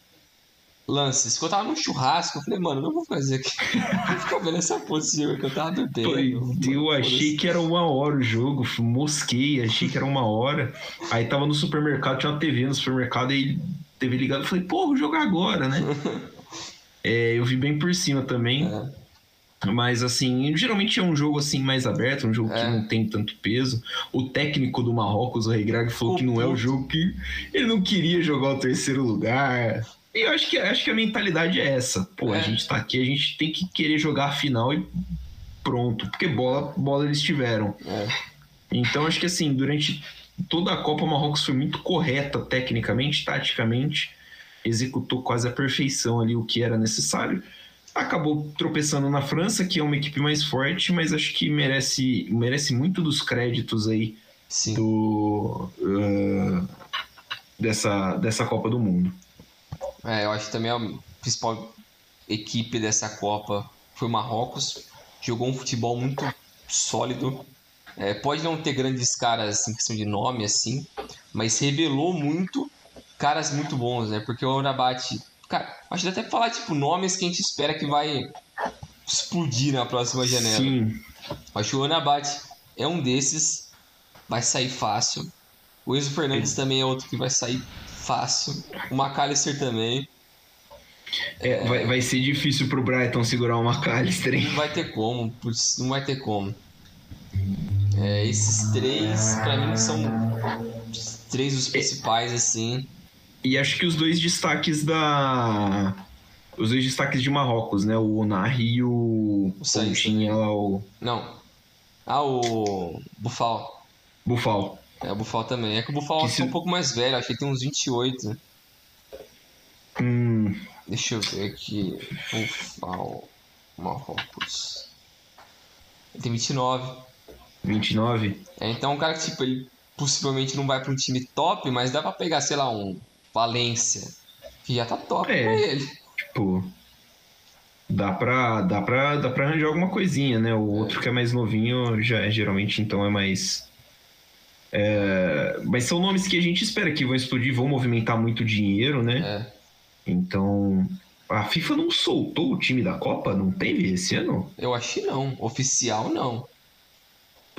lances. Que eu tava num churrasco, eu falei, mano, não vou fazer aqui. Vou ficar vendo essa posição que eu tava bebendo. Eu achei que era uma hora o jogo, mosquei, achei que era uma hora. Aí tava no supermercado, tinha uma TV no supermercado, aí TV ligado, eu falei, pô, vou jogar agora, né? é, eu vi bem por cima também. É. Mas assim, geralmente é um jogo assim mais aberto, um jogo é. que não tem tanto peso. O técnico do Marrocos, o Rei Greg, falou o que não ponto. é o jogo que ele não queria jogar o terceiro lugar. E eu acho que, acho que a mentalidade é essa. Pô, é. a gente tá aqui, a gente tem que querer jogar a final e pronto. Porque bola, bola eles tiveram. É. Então acho que assim, durante toda a Copa, o Marrocos foi muito correta tecnicamente, taticamente. Executou quase a perfeição ali o que era necessário. Acabou tropeçando na França, que é uma equipe mais forte, mas acho que merece, merece muito dos créditos aí Sim. do. Uh, dessa, dessa Copa do Mundo. É, eu acho que também a principal equipe dessa Copa foi o Marrocos. Jogou um futebol muito sólido. É, pode não ter grandes caras em questão de nome, assim, mas revelou muito caras muito bons, né? Porque o Amrabat, cara, acho que até falar, tipo, nomes que a gente espera que vai explodir na próxima janela. Sim. Acho que o Amrabat é um desses, vai sair fácil. O Enzo Fernandes Sim. também é outro que vai sair fácil. O McAllister também. É. Vai, vai ser difícil pro Brighton segurar o McAllister, hein? Não vai ter como, não vai ter como. É, esses três, para mim, são três dos principais, assim. E acho que os dois destaques da. Os dois destaques de Marrocos, né? O Onari e o. O Tinha lá o. Não. Ah, o. Bufal. Bufal. É, o Bufal também. É que o Bufal que se... é um pouco mais velho, acho que ele tem uns 28. Né? Hum. Deixa eu ver aqui. Bufal. Marrocos. Ele tem 29. 29? É, então um cara que, tipo, ele possivelmente não vai para um time top, mas dá para pegar, sei lá, um Valência, que já tá top é, pra ele. Tipo, dá pra, dá, pra, dá pra arranjar alguma coisinha, né? O outro que é mais novinho, já geralmente então é mais. É, mas são nomes que a gente espera que vão explodir, vão movimentar muito dinheiro, né? É. Então. A FIFA não soltou o time da Copa? Não teve esse ano? Eu acho que não. Oficial não.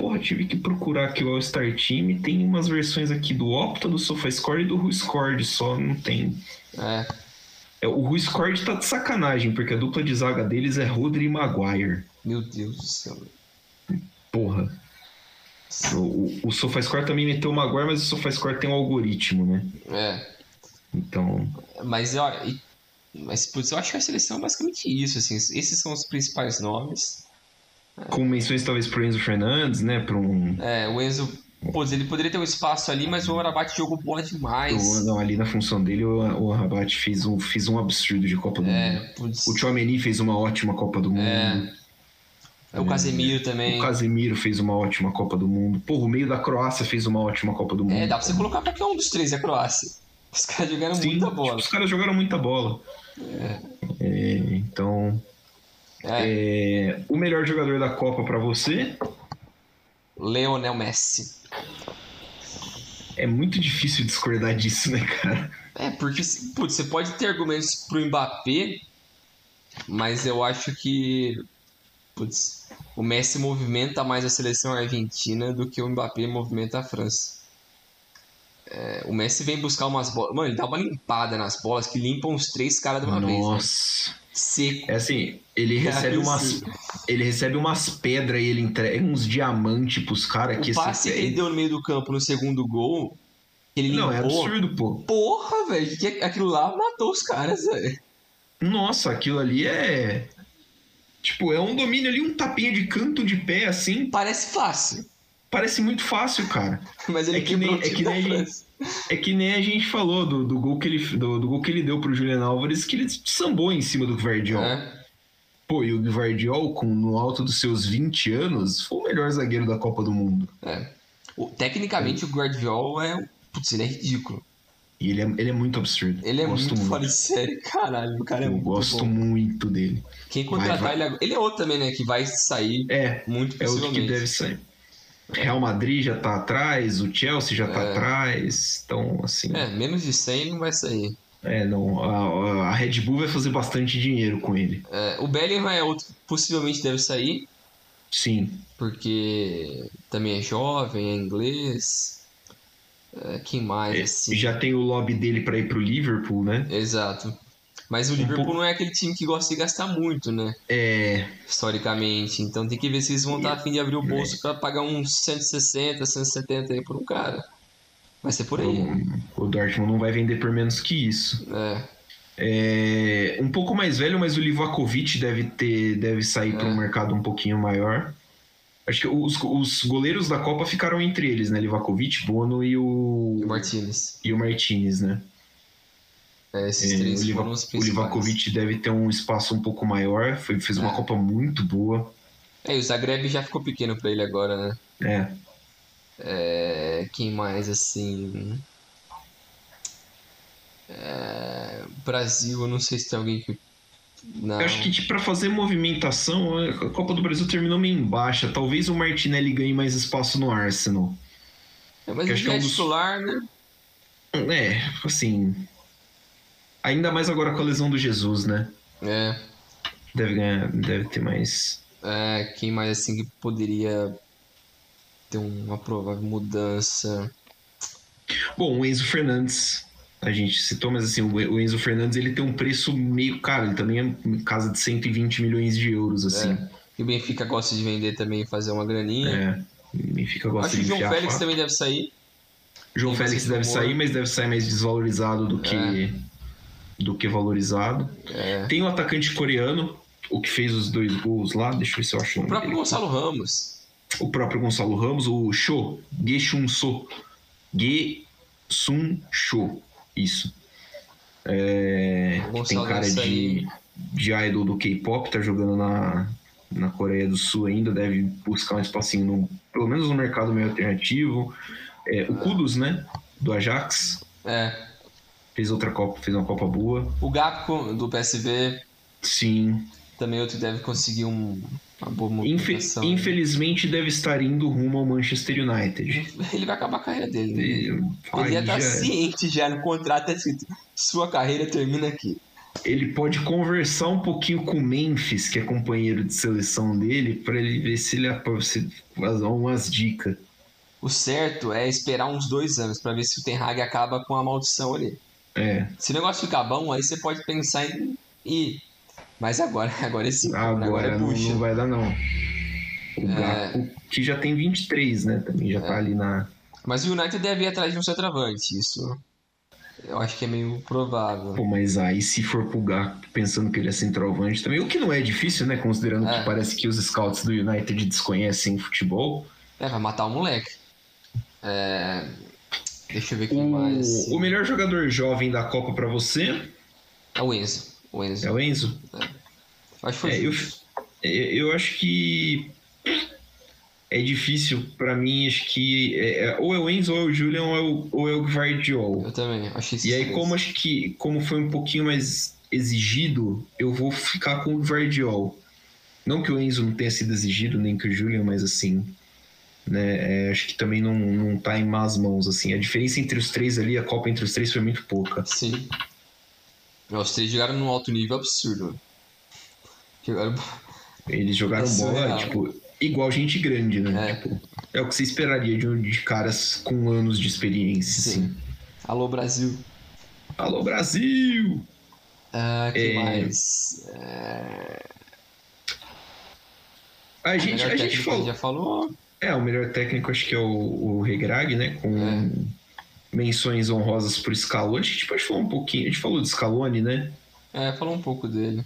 Porra, tive que procurar aqui o All-Star Team. Tem umas versões aqui do Opta, do SofaScore e do WhoScored, só não tem. É. é o WhoScored tá de sacanagem, porque a dupla de zaga deles é Rodri e Maguire. Meu Deus do céu. Porra. O, o, o SofaScore também meteu o Maguire, mas o SofaScore tem um algoritmo, né? É. Então. Mas, olha, mas putz, eu acho que a seleção é basicamente isso, assim. Esses são os principais nomes. Com menções talvez pro Enzo Fernandes, né? Para um. É, o Enzo. Pô, ele poderia ter um espaço ali, mas o Rabat jogou bola demais. não, ali na função dele, o, o Rabat fez um, fez um absurdo de Copa do é, Mundo. Putz. O Chouameni fez uma ótima Copa do Mundo. É. é o Casemiro também. O Casemiro fez uma ótima Copa do Mundo. Pô, o meio da Croácia fez uma ótima Copa do Mundo. É, dá pra você colocar qualquer um dos três é Croácia. Os caras jogaram Sim, muita bola. Tipo, os caras jogaram muita bola. É. É, então, é. É, o melhor jogador da Copa para você? Leonel Messi. É muito difícil discordar disso, né, cara? É, porque putz, você pode ter argumentos pro Mbappé, mas eu acho que putz, o Messi movimenta mais a seleção argentina do que o Mbappé movimenta a França. É, o Messi vem buscar umas bolas. Mano, ele dá uma limpada nas bolas que limpam os três caras de uma Nossa. vez. Né? Seco. É assim, ele recebe umas. Ele recebe umas pedras e ele entrega uns diamantes pros caras que. O passe que ele deu no meio do campo no segundo gol. Ele limpou, Não, é absurdo, pô. Porra, velho. Que aquilo lá matou os caras, velho. Nossa, aquilo ali é. Tipo, é um domínio ali, um tapinha de canto de pé, assim. Parece fácil. Parece muito fácil, cara. Mas ele é que nem, é que nem a gente, é que nem a gente falou do, do, gol, que ele, do, do, gol que ele deu pro Julian Álvares, que ele sambou em cima do Guardiol. É. Pô, e o Guardiol, com, no alto dos seus 20 anos, foi o melhor zagueiro da Copa do Mundo. É. O, tecnicamente, é. o Guardiol é. Putz, ele é ridículo. E ele é, ele é muito absurdo. Ele é muito, muito fora de série, caralho. O cara é Eu muito gosto bom. muito dele. Quem contratar ele. Ele é outro também, né? Que vai sair. É. Muito possivelmente. É outro que deve sair. Real Madrid já tá atrás, o Chelsea já tá é. atrás, então assim. É, menos de 100 não vai sair. É, não. A, a Red Bull vai fazer bastante dinheiro com ele. É, o Bellingham é outro que possivelmente deve sair. Sim. Porque também é jovem, é inglês. É, quem mais, é, assim? Já tem o lobby dele para ir pro Liverpool, né? Exato. Mas o um Liverpool pouco... não é aquele time que gosta de gastar muito, né? É. Historicamente. Então tem que ver se eles vão estar a fim de abrir o bolso é. para pagar uns 160, 170 aí por um cara. Vai ser por aí. O, o Dortmund não vai vender por menos que isso. É. É, um pouco mais velho, mas o Livakovic deve ter deve sair é. para um mercado um pouquinho maior. Acho que os, os goleiros da Copa ficaram entre eles, né? Livakovic, Bono e o. E o Martinez. E o Martinez, né? É, esses é, três o foram os principais. O Livakovic deve ter um espaço um pouco maior, foi, fez uma é. Copa muito boa. É, e o Zagreb já ficou pequeno para ele agora, né? É. é. Quem mais, assim... É... Brasil, eu não sei se tem alguém que. Não. Eu acho que tipo, para fazer movimentação, a Copa do Brasil terminou meio em baixa. Talvez o Martinelli ganhe mais espaço no Arsenal. É, mas ele é, é titular, né? É, assim. Ainda mais agora com a lesão do Jesus, né? É. Deve ganhar, deve ter mais. É, quem mais assim que poderia ter uma provável mudança? Bom, o Enzo Fernandes, a gente citou, mas assim, o Enzo Fernandes ele tem um preço meio caro, ele também é casa de 120 milhões de euros, assim. É. E o Benfica gosta de vender também e fazer uma graninha. É, o Benfica gosta Acho de que o João Félix também deve sair. João Félix deve sair, mas deve sair mais desvalorizado do que, é. Do que valorizado. É. Tem o atacante coreano, o que fez os dois gols lá, deixa eu ver se eu acho o, o próprio Gonçalo Ramos. O próprio Gonçalo Ramos, o Cho, Ge Shun So. Ge Sun Cho. Isso. É, tem cara de, de idol do K-pop, tá jogando na, na Coreia do Sul ainda, deve buscar um espacinho, no, pelo menos no mercado meio alternativo. É, o Kudus, né? Do Ajax. É. Fez outra Copa, fez uma Copa boa. O Gapco do PSV. Sim. Também outro deve conseguir um, uma boa Infe Infelizmente deve estar indo rumo ao Manchester United. Ele vai acabar a carreira dele. Né? Ele, Ele já está é. ciente já no contrato, é escrito, sua carreira termina aqui. Ele pode conversar um pouquinho com o Memphis, que é companheiro de seleção dele, para ele ver se ele fazer umas dicas. O certo é esperar uns dois anos para ver se o Ten Hag acaba com a maldição ali. É. Se o negócio ficar bom, aí você pode pensar em ir. Mas agora, agora esse agora, agora é não, não, vai dar não. O é... que já tem 23, né? Também já tá é. tá ali na. Mas o United deve ir atrás de um centroavante, isso. Eu acho que é meio provável. Pô, mas aí se for pro Gakpo pensando que ele é centroavante também, o que não é difícil, né? Considerando é. que parece que os scouts do United desconhecem futebol. É, vai matar o moleque. É... Deixa eu ver quem o, mais. O melhor jogador jovem da Copa para você? É o Enzo. O Enzo. É o Enzo? É. Acho que foi é, eu, eu acho que é difícil para mim, acho que é, é, ou é o Enzo, ou é o Julian, ou é o, ou é o. Eu também, achei E aí, como acho que como foi um pouquinho mais exigido, eu vou ficar com o Guardiol. Não que o Enzo não tenha sido exigido, nem que o Julian, mas assim, né? É, acho que também não, não tá em más mãos, assim. A diferença entre os três ali, a Copa entre os três foi muito pouca. Sim. Os três jogaram num alto nível absurdo. Jogaram... Eles jogaram é bola, tipo, igual gente grande, né? É. Tipo, é o que você esperaria de, de caras com anos de experiência. Sim. Assim. Alô, Brasil. Alô, Brasil! Ah, que é... mais? É... A gente, a, a gente falou. já falou. É, o melhor técnico acho que é o, o Regrag, né? Com é. menções honrosas por Scaloni. Acho que a gente pode falar um pouquinho. A gente falou de Scaloni, né? É, falou um pouco dele.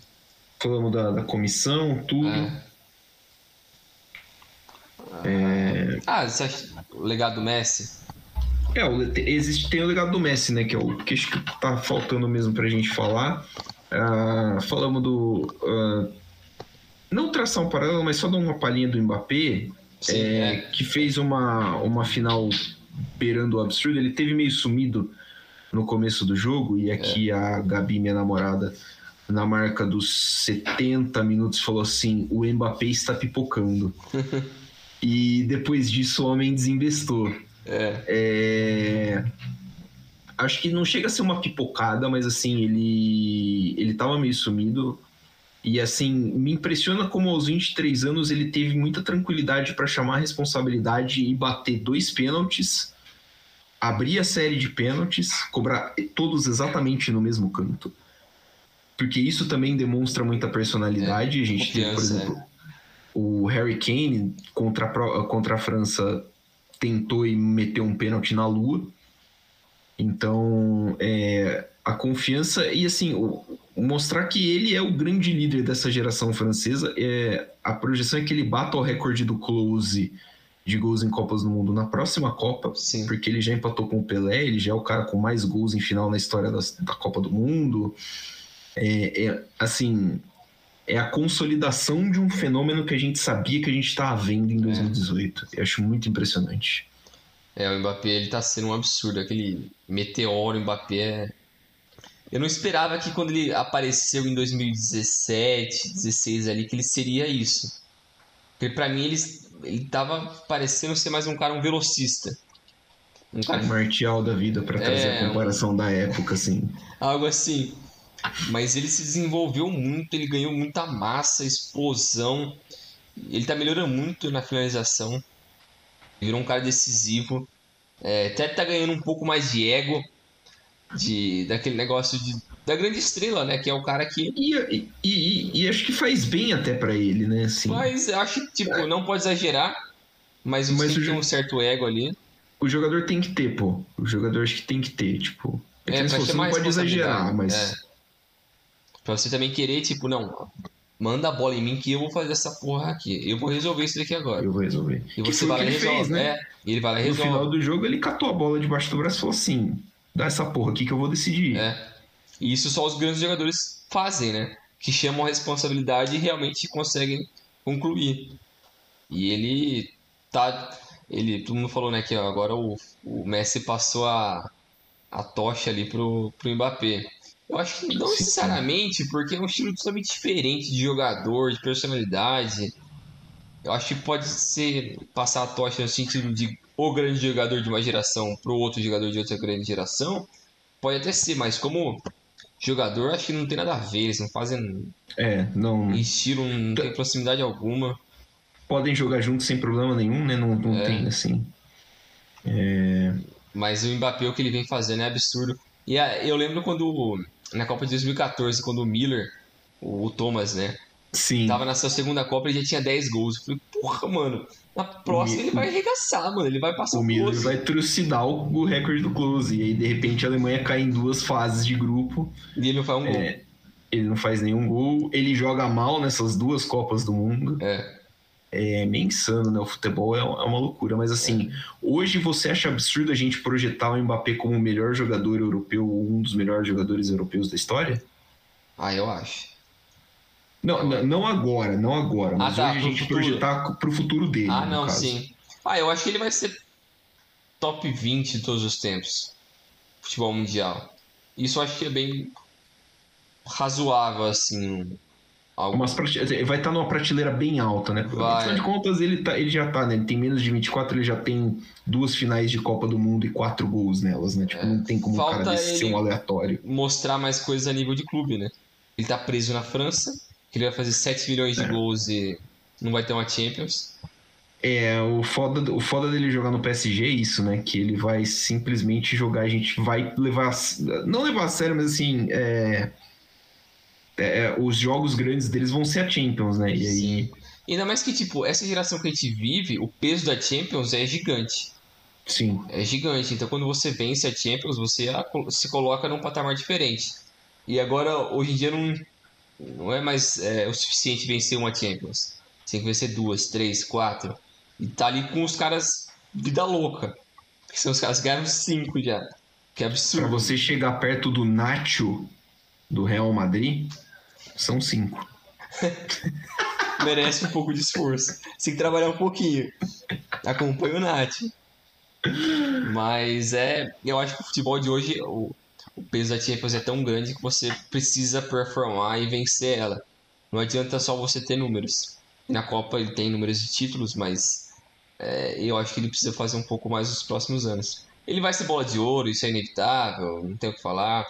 Falamos da, da comissão, tudo. É. É... Ah, você acha o legado do Messi? É, existe, tem o legado do Messi, né? Que é o que acho que tá faltando mesmo pra gente falar. Uh, falamos do. Uh, não traçar um paralelo, mas só dar uma palhinha do Mbappé. Sim, é, é. que fez uma, uma final beirando o absurdo. Ele teve meio sumido no começo do jogo, e aqui é. a Gabi, minha namorada, na marca dos 70 minutos, falou assim: o Mbappé está pipocando. e depois disso o homem desinvestou. É. é. Acho que não chega a ser uma pipocada, mas assim, ele ele tava meio sumido. E assim, me impressiona como aos 23 anos ele teve muita tranquilidade para chamar a responsabilidade e bater dois pênaltis, abrir a série de pênaltis, cobrar todos exatamente no mesmo canto. Porque isso também demonstra muita personalidade. É, a gente tem, por exemplo, é. o Harry Kane contra a, contra a França tentou e meteu um pênalti na lua. Então, é, a confiança e assim, mostrar que ele é o grande líder dessa geração francesa. É, a projeção é que ele bata o recorde do Close de gols em Copas do Mundo na próxima Copa, Sim. porque ele já empatou com o Pelé, ele já é o cara com mais gols em final na história da, da Copa do Mundo. É, é, assim, é a consolidação de um fenômeno que a gente sabia que a gente estava vendo em 2018. É. Eu acho muito impressionante. É, o Mbappé ele tá sendo um absurdo. Aquele meteoro Mbappé é eu não esperava que quando ele apareceu em 2017, 16 ali, que ele seria isso. Porque pra mim ele, ele tava parecendo ser mais um cara, um velocista. Um cara um martial da vida para trazer é, a comparação um... da época, assim. Algo assim. Mas ele se desenvolveu muito, ele ganhou muita massa, explosão. Ele tá melhorando muito na finalização. Virou um cara decisivo. É, até tá ganhando um pouco mais de ego de daquele negócio de, da grande estrela, né? Que é o cara que. E, e, e, e acho que faz bem até para ele, né? Assim. Mas acho que, tipo, não pode exagerar, mas, mas tem que ter um certo ego ali. O jogador tem que ter, pô. O jogador acho que tem que ter, tipo. É, é você não pode exagerar, mas. É. Pra você também querer, tipo, não, manda a bola em mim que eu vou fazer essa porra aqui. Eu vou resolver isso daqui agora. Eu vou resolver. E você vai lá e resolve, fez, né? É, ele vai lá e resolve. No final do jogo ele catou a bola debaixo do braço e falou assim: dá essa porra aqui que eu vou decidir. É. E isso só os grandes jogadores fazem, né? Que chamam a responsabilidade e realmente conseguem concluir. E ele tá. Ele, todo mundo falou, né, que agora o, o Messi passou a, a tocha ali pro, pro Mbappé. Eu acho que não necessariamente, porque é um estilo totalmente diferente de jogador, de personalidade. Eu acho que pode ser passar a tocha no sentido de o grande jogador de uma geração para o outro jogador de outra grande geração. Pode até ser, mas como jogador, acho que não tem nada a ver. Eles não fazem. É, não. Estilo, não tem proximidade alguma. Podem jogar juntos sem problema nenhum, né? Não, não é. tem, assim. É... Mas o Mbappé, o que ele vem fazendo é absurdo. E eu lembro quando na Copa de 2014, quando o Miller, o Thomas, né? Sim. Tava na sua segunda Copa e já tinha 10 gols. Eu falei, porra, mano, na próxima ele vai arregaçar, mano. Ele vai passar o, o Miller vai trucidar o, recorde do Close. E aí, de repente, a Alemanha cai em duas fases de grupo. E ele não faz um é, gol. Ele não faz nenhum gol. Ele joga mal nessas duas Copas do Mundo. É. É meio insano, né? O futebol é, é uma loucura. Mas assim, é. hoje você acha absurdo a gente projetar o Mbappé como o melhor jogador europeu, um dos melhores jogadores europeus da história? Ah, eu acho. Não, não agora, não agora, mas ah, tá, hoje a gente futuro. projetar pro futuro dele. Ah, não, caso. sim. Ah, eu acho que ele vai ser top 20 de todos os tempos. Futebol mundial. Isso eu acho que é bem razoável, assim. Algo... Vai estar tá numa prateleira bem alta, né? Vai. Afinal de contas, ele, tá, ele já tá, né? Ele tem menos de 24, ele já tem duas finais de Copa do Mundo e quatro gols nelas, né? Tipo, é. não tem como Falta um cara desse ser um aleatório. Mostrar mais coisas a nível de clube, né? Ele tá preso na França, que ele vai fazer 7 milhões de é. gols e não vai ter uma Champions. É, o foda, o foda dele jogar no PSG é isso, né? Que ele vai simplesmente jogar, a gente vai levar. Não levar a sério, mas assim. É é, é, os jogos grandes deles vão ser a Champions, né? E aí... Sim. Ainda mais que, tipo, essa geração que a gente vive, o peso da Champions é gigante. Sim. É gigante. Então, quando você vence a Champions, você se coloca num patamar diferente. E agora, hoje em dia, não, não é mais é, o suficiente vencer uma Champions. Tem que vencer duas, três, quatro. E tá ali com os caras vida louca. Que são os caras que ganharam cinco já. Que absurdo. Pra você chegar perto do Nacho do Real Madrid, são cinco. Merece um pouco de esforço. Tem que trabalhar um pouquinho. Acompanha o Nath. Mas é. Eu acho que o futebol de hoje, o, o peso da Champions é tão grande que você precisa performar e vencer ela. Não adianta só você ter números. Na Copa ele tem números de títulos, mas é, eu acho que ele precisa fazer um pouco mais nos próximos anos. Ele vai ser bola de ouro, isso é inevitável, não tem o que falar.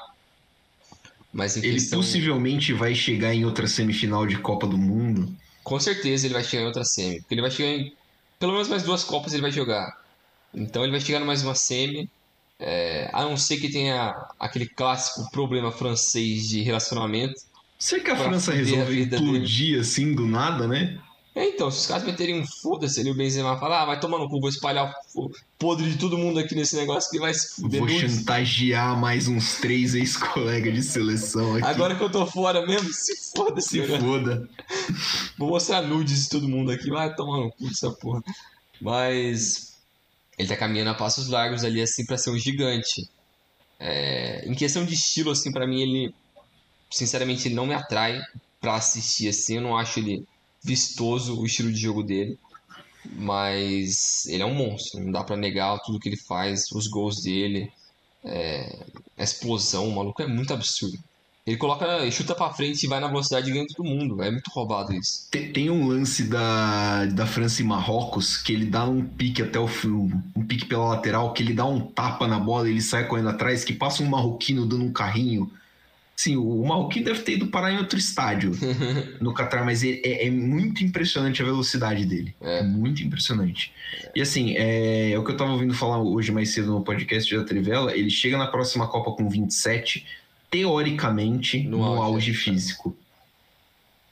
Mas ele questão... possivelmente vai chegar em outra semifinal de Copa do Mundo. Com certeza ele vai chegar em outra semi. Porque ele vai chegar em. Pelo menos mais duas Copas ele vai jogar. Então ele vai chegar em mais uma semi. É... a não ser que tenha aquele clássico problema francês de relacionamento. Será que a França resolve implodir dele. assim do nada, né? É, então, se os caras meterem um foda-se ali, o Benzema falar, ah, vai tomar no cu, vou espalhar o podre de todo mundo aqui nesse negócio que vai se fuder. Vou chantagear mais uns três ex-colegas de seleção aqui. Agora que eu tô fora mesmo, se foda Se cara. foda. Vou mostrar nudes de todo mundo aqui, vai tomar no cu dessa porra. Mas ele tá caminhando a passos largos ali, assim, pra ser um gigante. É... Em questão de estilo, assim, para mim, ele... Sinceramente, ele não me atrai pra assistir, assim. Eu não acho ele vistoso o estilo de jogo dele, mas ele é um monstro, não dá para negar tudo que ele faz, os gols dele. é, a explosão, o maluco é muito absurdo. Ele coloca, chuta pra frente e vai na velocidade e ganha todo mundo. É muito roubado isso. Tem, tem, um lance da, da França e Marrocos que ele dá um pique até o fio, um pique pela lateral, que ele dá um tapa na bola, ele sai correndo atrás, que passa um marroquino dando um carrinho. Sim, o marroquino deve ter ido parar em outro estádio no Qatar, mas é, é, muito impressionante a velocidade dele. É, é muito impressionante. E assim, é, é, o que eu tava ouvindo falar hoje mais cedo no podcast da Trivela, ele chega na próxima Copa com 27 teoricamente, no, no auge, auge físico.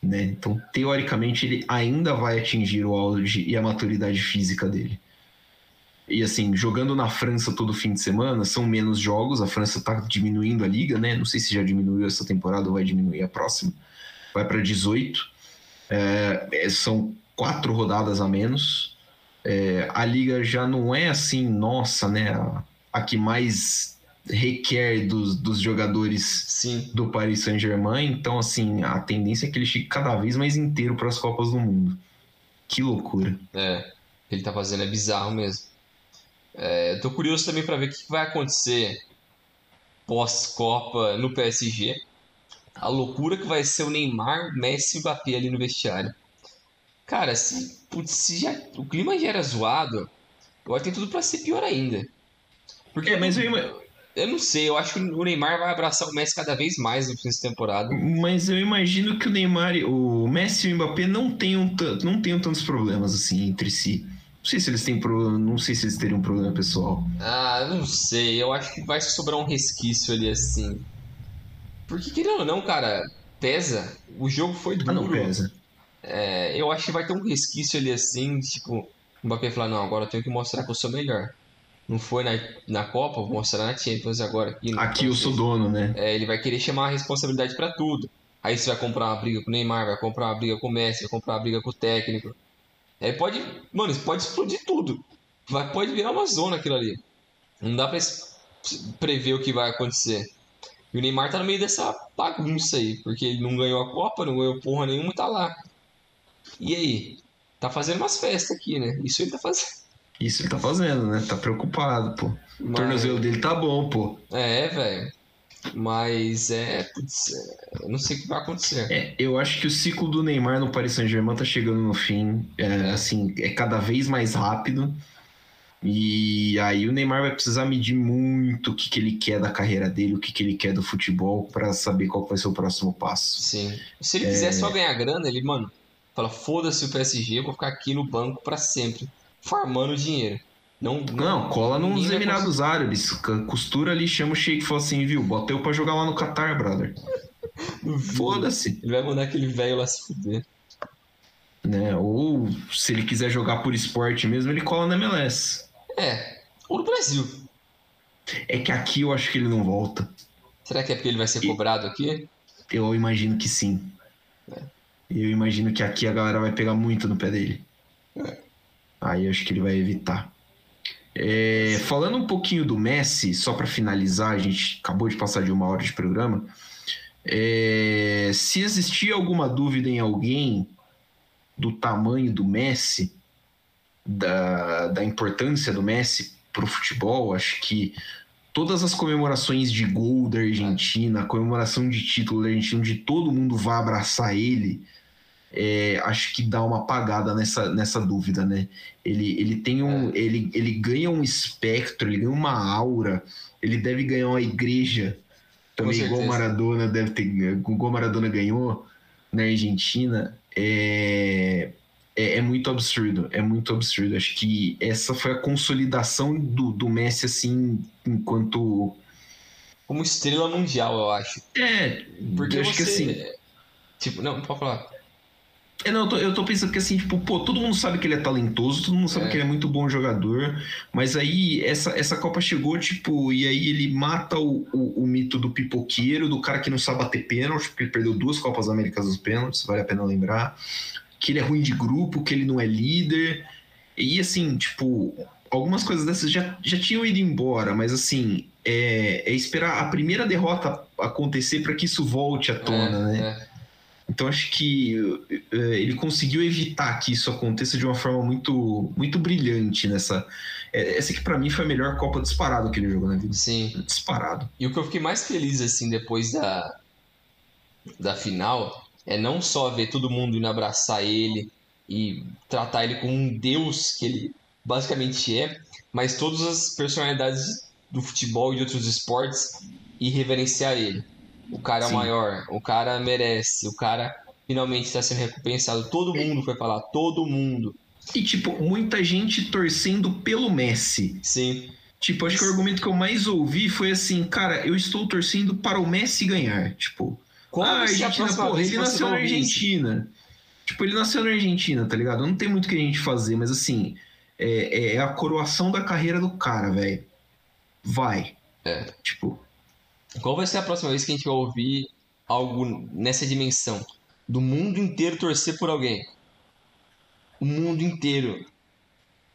Né? Então, teoricamente, ele ainda vai atingir o auge e a maturidade física dele. E assim, jogando na França todo fim de semana, são menos jogos, a França está diminuindo a liga, né? Não sei se já diminuiu essa temporada ou vai diminuir a próxima. Vai para 18. É, é, são quatro rodadas a menos. É, a liga já não é assim, nossa, né? A, a que mais requer dos, dos jogadores Sim. do Paris Saint-Germain. Então, assim, a tendência é que ele fique cada vez mais inteiro para as Copas do Mundo. Que loucura. É, o que ele tá fazendo é bizarro mesmo. É, eu tô curioso também para ver o que vai acontecer pós-Copa no PSG. A loucura que vai ser o Neymar, Messi e Mbappé ali no vestiário. Cara, se, putz, se já, o clima já era zoado, agora tem tudo para ser pior ainda. Porque é, mas eu, eu não sei, eu acho que o Neymar vai abraçar o Messi cada vez mais no fim de temporada. Mas eu imagino que o Neymar, o Messi e o Mbappé não tenham, não tenham tantos problemas assim entre si. Não sei se eles têm problema, não sei se eles teriam um problema pessoal. Ah, não sei, eu acho que vai sobrar um resquício ali assim. Porque querendo ou não, cara, pesa. O jogo foi duro. Ah, não pesa. É, eu acho que vai ter um resquício ali assim, tipo, o Mbappé falar, não, agora eu tenho que mostrar que eu sou melhor não foi na, na Copa, vou mostrar na Champions agora. Aqui, aqui eu sou dono, né? É, ele vai querer chamar a responsabilidade para tudo. Aí você vai comprar uma briga com o Neymar, vai comprar uma briga com o Messi, vai comprar uma briga com o técnico. Aí pode, mano, isso pode explodir tudo. Vai, pode virar uma zona aquilo ali. Não dá pra prever o que vai acontecer. E o Neymar tá no meio dessa bagunça aí, porque ele não ganhou a Copa, não ganhou porra nenhuma e tá lá. E aí? Tá fazendo umas festas aqui, né? Isso ele tá fazendo. Isso ele tá fazendo, né? Tá preocupado, pô. Mas... O tornozelo dele tá bom, pô. É, velho. Mas é, putz, eu não sei o que vai acontecer. É, eu acho que o ciclo do Neymar no Paris Saint-Germain tá chegando no fim. É, é. Assim, é cada vez mais rápido. E aí o Neymar vai precisar medir muito o que, que ele quer da carreira dele, o que, que ele quer do futebol, para saber qual vai ser o próximo passo. Sim. Se ele é... quiser só ganhar grana, ele, mano, fala: foda-se o PSG, eu vou ficar aqui no banco para sempre farmando dinheiro. Não, não, não cola nos Emirados Árabes. Costura ali, chama o Sheik e fala assim, viu? Bota eu pra jogar lá no Qatar, brother. Foda-se. Ele vai mandar aquele velho lá se fuder. Né? Ou se ele quiser jogar por esporte mesmo, ele cola na MLS. É. Ou no Brasil. É que aqui eu acho que ele não volta. Será que é porque ele vai ser e... cobrado aqui? Eu imagino que sim. É. Eu imagino que aqui a galera vai pegar muito no pé dele. É. Aí acho que ele vai evitar. É, falando um pouquinho do Messi, só para finalizar, a gente acabou de passar de uma hora de programa. É, se existia alguma dúvida em alguém do tamanho do Messi, da, da importância do Messi para o futebol, acho que todas as comemorações de gol da Argentina, a comemoração de título da Argentina, onde todo mundo vai abraçar ele, é, acho que dá uma apagada nessa, nessa dúvida, né? Ele, ele tem um. É. Ele, ele ganha um espectro, ele ganha uma aura, ele deve ganhar uma igreja também, igual o Maradona deve ter. Igual Maradona ganhou na Argentina. É, é, é, muito absurdo, é muito absurdo. Acho que essa foi a consolidação do, do Messi, assim, enquanto. Como estrela mundial, eu acho. É, porque acho você... que assim. Tipo, não, pode falar. É, não, eu tô, eu tô, pensando que assim, tipo, pô, todo mundo sabe que ele é talentoso, todo mundo sabe é. que ele é muito bom jogador, mas aí essa, essa Copa chegou, tipo, e aí ele mata o, o, o mito do pipoqueiro, do cara que não sabe bater pênalti, porque ele perdeu duas Copas Américas dos pênaltis, vale a pena lembrar, que ele é ruim de grupo, que ele não é líder, e assim, tipo, algumas coisas dessas já, já tinham ido embora, mas assim, é, é esperar a primeira derrota acontecer para que isso volte à tona, é, né? É. Então acho que uh, ele conseguiu evitar que isso aconteça de uma forma muito, muito brilhante nessa. É, essa que para mim foi a melhor Copa disparado que ele jogou na vida. Sim. Disparado. E o que eu fiquei mais feliz assim depois da, da final é não só ver todo mundo indo abraçar ele e tratar ele como um deus que ele basicamente é, mas todas as personalidades do futebol e de outros esportes e reverenciar ele. O cara é o maior, o cara merece, o cara finalmente está sendo recompensado. Todo mundo foi falar, todo mundo. E, tipo, muita gente torcendo pelo Messi. Sim. Tipo, acho que o argumento que eu mais ouvi foi assim, cara, eu estou torcendo para o Messi ganhar. Tipo, Como ah, a Argentina, porra, ele nasceu na Argentina. Tipo, ele nasceu na Argentina, tá ligado? Não tem muito o que a gente fazer, mas assim, é, é a coroação da carreira do cara, velho. Vai. É. Tipo, qual vai ser a próxima vez que a gente vai ouvir algo nessa dimensão? Do mundo inteiro torcer por alguém. O mundo inteiro.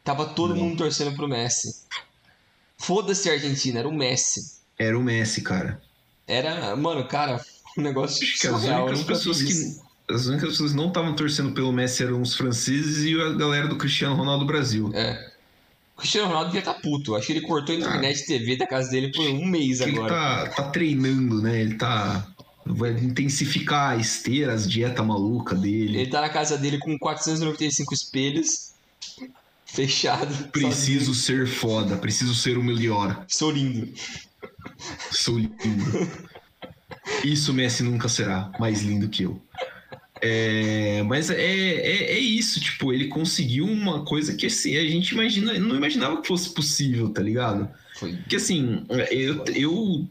Tava todo Não. mundo torcendo pro Messi. Foda-se a Argentina, era o Messi. Era o Messi, cara. Era, mano, cara, um negócio Acho que surreal, as únicas pessoas que as únicas pessoas que não estavam torcendo pelo Messi eram os franceses e a galera do Cristiano Ronaldo Brasil. É. Cristiano Ronaldo devia estar tá puto. Acho que ele cortou a internet ah, TV da casa dele por um mês agora. Ele tá, tá treinando, né? Ele tá. Vai intensificar a esteira, as dieta maluca dele. Ele tá na casa dele com 495 espelhos. Fechado. Preciso sozinho. ser foda, preciso ser o melhor. Sou lindo. Sou lindo. Isso Messi nunca será mais lindo que eu. É, mas é, é, é, isso, tipo, ele conseguiu uma coisa que assim, a gente imagina, não imaginava que fosse possível, tá ligado? Foi. Porque assim, eu, eu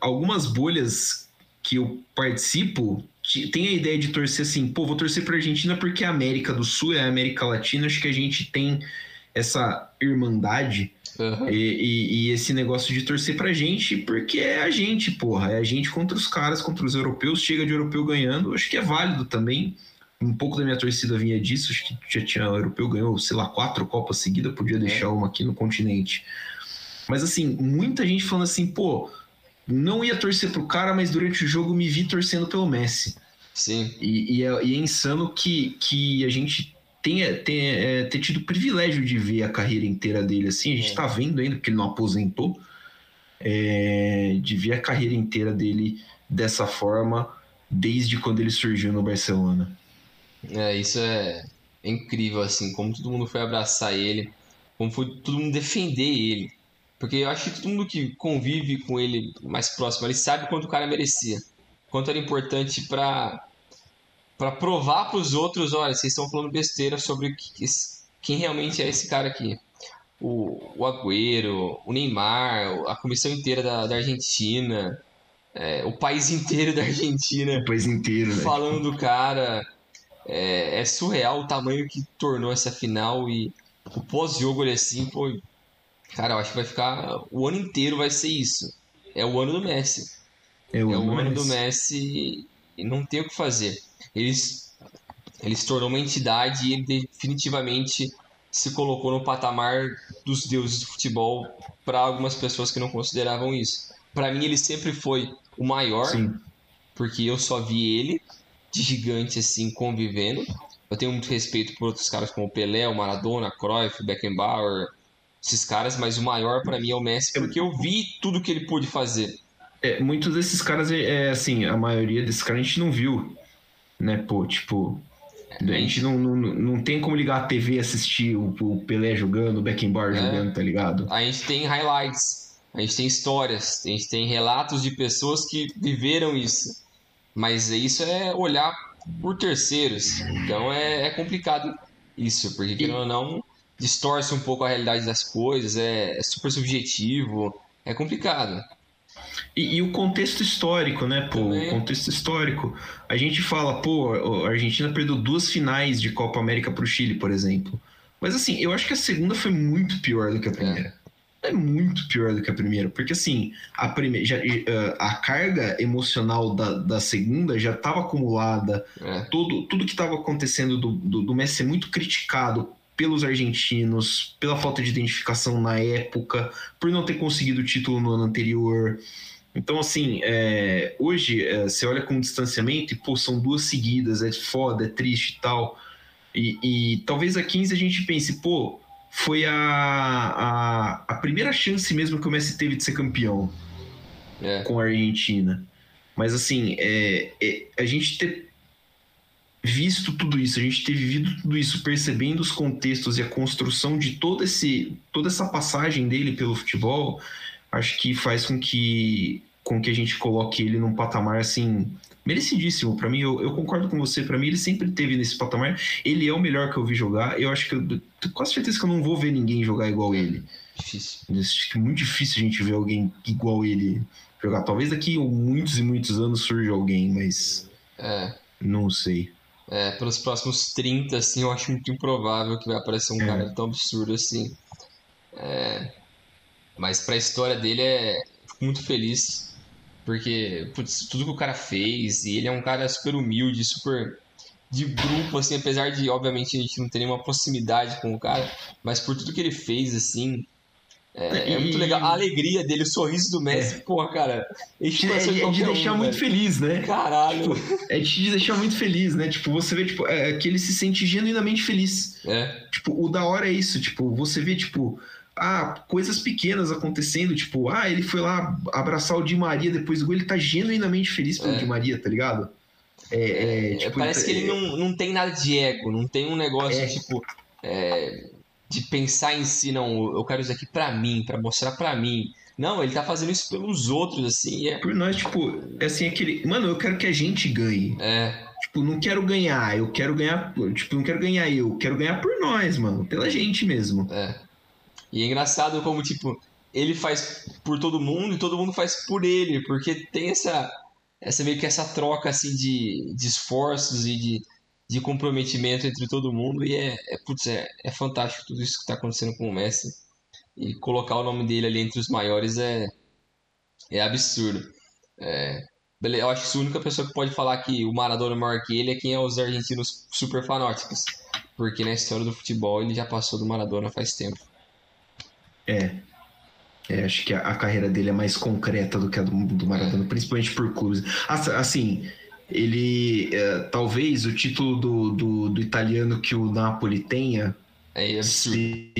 algumas bolhas que eu participo tem a ideia de torcer assim, pô, vou torcer pra Argentina porque a América do Sul é a América Latina, acho que a gente tem essa irmandade Uhum. E, e, e, esse negócio de torcer pra gente, porque é a gente, porra. É a gente contra os caras, contra os europeus. Chega de europeu ganhando, acho que é válido também. Um pouco da minha torcida vinha disso. Acho que já tinha o europeu ganhou, sei lá, quatro Copas seguidas, podia deixar é. uma aqui no continente. Mas assim, muita gente falando assim, pô, não ia torcer pro cara, mas durante o jogo me vi torcendo pelo Messi. Sim. E, e, é, e é insano que, que a gente tenha é, ter tido o privilégio de ver a carreira inteira dele assim. A gente está é. vendo ainda, porque ele não aposentou, é, de ver a carreira inteira dele dessa forma desde quando ele surgiu no Barcelona. É, isso é incrível, assim, como todo mundo foi abraçar ele, como foi todo mundo defender ele. Porque eu acho que todo mundo que convive com ele mais próximo, ele sabe quanto o cara merecia. Quanto era importante para para provar para os outros, olha, vocês estão falando besteira sobre quem realmente é esse cara aqui. O, o Agüero, o Neymar, a comissão inteira da, da Argentina, é, o país inteiro da Argentina. O país inteiro, né? Falando do cara. É, é, surreal o tamanho que tornou essa final e o pós-jogo ele assim, pô. Cara, eu acho que vai ficar. O ano inteiro vai ser isso. É o ano do Messi. É o, é o ano, do Messi não tem o que fazer ele, ele se tornou uma entidade e ele definitivamente se colocou no patamar dos deuses do futebol para algumas pessoas que não consideravam isso. Para mim, ele sempre foi o maior, Sim. porque eu só vi ele de gigante assim convivendo. Eu tenho muito respeito por outros caras como o Pelé, o Maradona, Cruyff, Beckenbauer, esses caras, mas o maior para mim é o Messi, porque eu vi tudo que ele pôde fazer. É, muitos desses caras, é, é assim, a maioria desses caras a gente não viu né? Pô, tipo, a gente não, não, não tem como ligar a TV e assistir o, o Pelé jogando, o Beckenbauer é. jogando, tá ligado? A gente tem highlights, a gente tem histórias, a gente tem relatos de pessoas que viveram isso. Mas isso é olhar por terceiros. Então é, é complicado isso, porque querendo ou não, distorce um pouco a realidade das coisas, é, é super subjetivo, é complicado. E, e, o contexto histórico, né, pô? Também. O contexto histórico. A gente fala, pô, a Argentina perdeu duas finais de Copa América pro Chile, por exemplo. Mas assim, eu acho que a segunda foi muito pior do que a primeira. É, é muito pior do que a primeira, porque assim, a, primeira, já, a carga emocional da, da segunda já estava acumulada. É. Tudo, tudo que estava acontecendo do, do, do Messi é muito criticado pelos argentinos, pela falta de identificação na época, por não ter conseguido o título no ano anterior. Então, assim, é, hoje é, você olha com distanciamento e, pô, são duas seguidas, é foda, é triste e tal. E, e talvez a 15 a gente pense, pô, foi a, a, a, primeira chance mesmo que o Messi teve de ser campeão é. com a Argentina. Mas, assim, é, é, a gente ter visto tudo isso, a gente ter vivido tudo isso, percebendo os contextos e a construção de todo esse, toda essa passagem dele pelo futebol, acho que faz com que com que a gente coloque ele num patamar assim merecidíssimo. Para mim, eu, eu, concordo com você. Para mim, ele sempre teve nesse patamar. Ele é o melhor que eu vi jogar. Eu acho que eu tenho quase certeza que eu não vou ver ninguém jogar igual ele. Difícil. Acho que é muito difícil a gente ver alguém igual ele jogar. Talvez daqui muitos e muitos anos surja alguém, mas é. não sei. É, pelos próximos 30, assim, eu acho muito improvável que vai aparecer um é. cara tão absurdo assim. É... Mas pra história dele, é... fico muito feliz porque, putz, tudo que o cara fez, e ele é um cara super humilde, super de grupo, assim, apesar de, obviamente, a gente não ter nenhuma proximidade com o cara, mas por tudo que ele fez, assim, é, é muito legal. A alegria dele, o sorriso do Messi, é. porra, cara. É, é, é de deixar um, muito velho. feliz, né? Caralho. Tipo, é de deixar muito feliz, né? Tipo, você vê, tipo, é, que ele se sente genuinamente feliz. É. Tipo, o da hora é isso, tipo, você vê, tipo, ah, coisas pequenas acontecendo, tipo, ah, ele foi lá abraçar o Di Maria depois do gol, ele tá genuinamente feliz pelo é. Di Maria, tá ligado? É, é, tipo, parece ele, que ele não, não tem nada de ego, não tem um negócio é. tipo é, de pensar em si, não, eu quero isso aqui pra mim, para mostrar pra mim. Não, ele tá fazendo isso pelos outros, assim. É... Por nós, tipo, é assim, aquele. Mano, eu quero que a gente ganhe. É. Tipo, não quero ganhar, eu quero ganhar. Tipo, não quero ganhar eu, quero ganhar por nós, mano. Pela gente mesmo. É. E é engraçado como, tipo, ele faz por todo mundo e todo mundo faz por ele, porque tem essa, essa meio que essa troca, assim, de, de esforços e de, de comprometimento entre todo mundo e é, é, putz, é, é fantástico tudo isso que está acontecendo com o Messi. E colocar o nome dele ali entre os maiores é, é absurdo. É, eu acho que a única pessoa que pode falar que o Maradona é maior que ele é quem é os argentinos super fanáticos. Porque na história do futebol ele já passou do Maradona faz tempo. É. é acho que a, a, carreira dele é mais concreta do que a do, do Maradona, principalmente por clubes. Assim, ele. É, talvez o título do, do, do, italiano que o Napoli tenha. É. Se,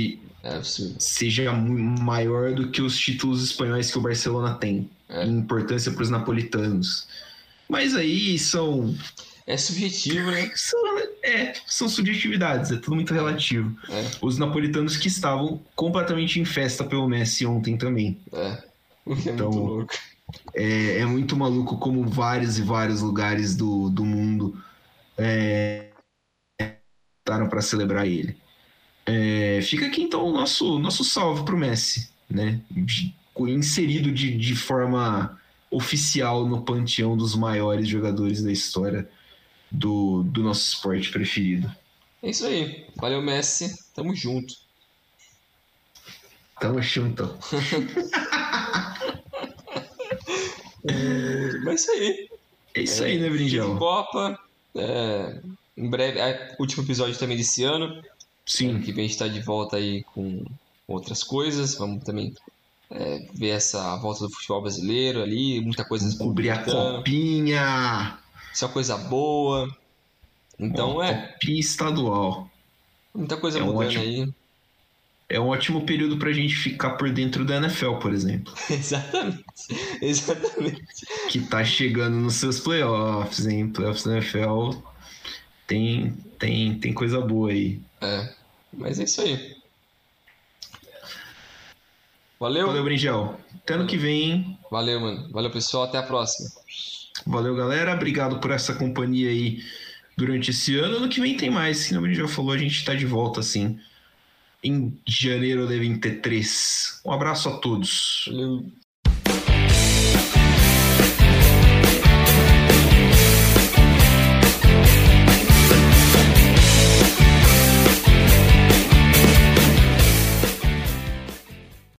é. Seja maior do que os títulos espanhóis que o Barcelona tem. É. Em importância para os napolitanos. Mas aí são é subjetivo, né? São, é, são subjetividades, é tudo muito relativo. É. Os napolitanos que estavam completamente em festa pelo Messi ontem também. É, o que é então, muito louco. É, é muito maluco como vários e vários lugares do, do mundo é, para celebrar ele. É, fica aqui então o nosso, nosso salve pro Messi, né? Inserido de, de forma oficial no panteão dos maiores jogadores da história do, do nosso esporte preferido. É isso aí. Valeu, Messi. Tamo junto. Tamo junto. mas é isso aí. É isso aí, né, Brinjão? Copa. É, em breve, é, último episódio também desse ano. Sim. É, que a gente tá de volta aí com outras coisas. Vamos também é, ver essa volta do futebol brasileiro ali, muita coisa. Cobrir a copinha! Isso é uma coisa boa. Então é. Copinha estadual. Muita coisa é mudando ótimo, aí. É um ótimo período pra gente ficar por dentro da NFL, por exemplo. Exatamente. Exatamente. Que tá chegando nos seus playoffs, hein? Playoffs da NFL tem, tem, tem coisa boa aí. É. Mas é isso aí. Valeu. Valeu, Brinjel. Até ano que vem, hein? Valeu, mano. Valeu, pessoal. Até a próxima. Valeu, galera. Obrigado por essa companhia aí durante esse ano. No que vem tem mais. Como a gente já falou, a gente está de volta assim em janeiro de 23. Um abraço a todos. Valeu.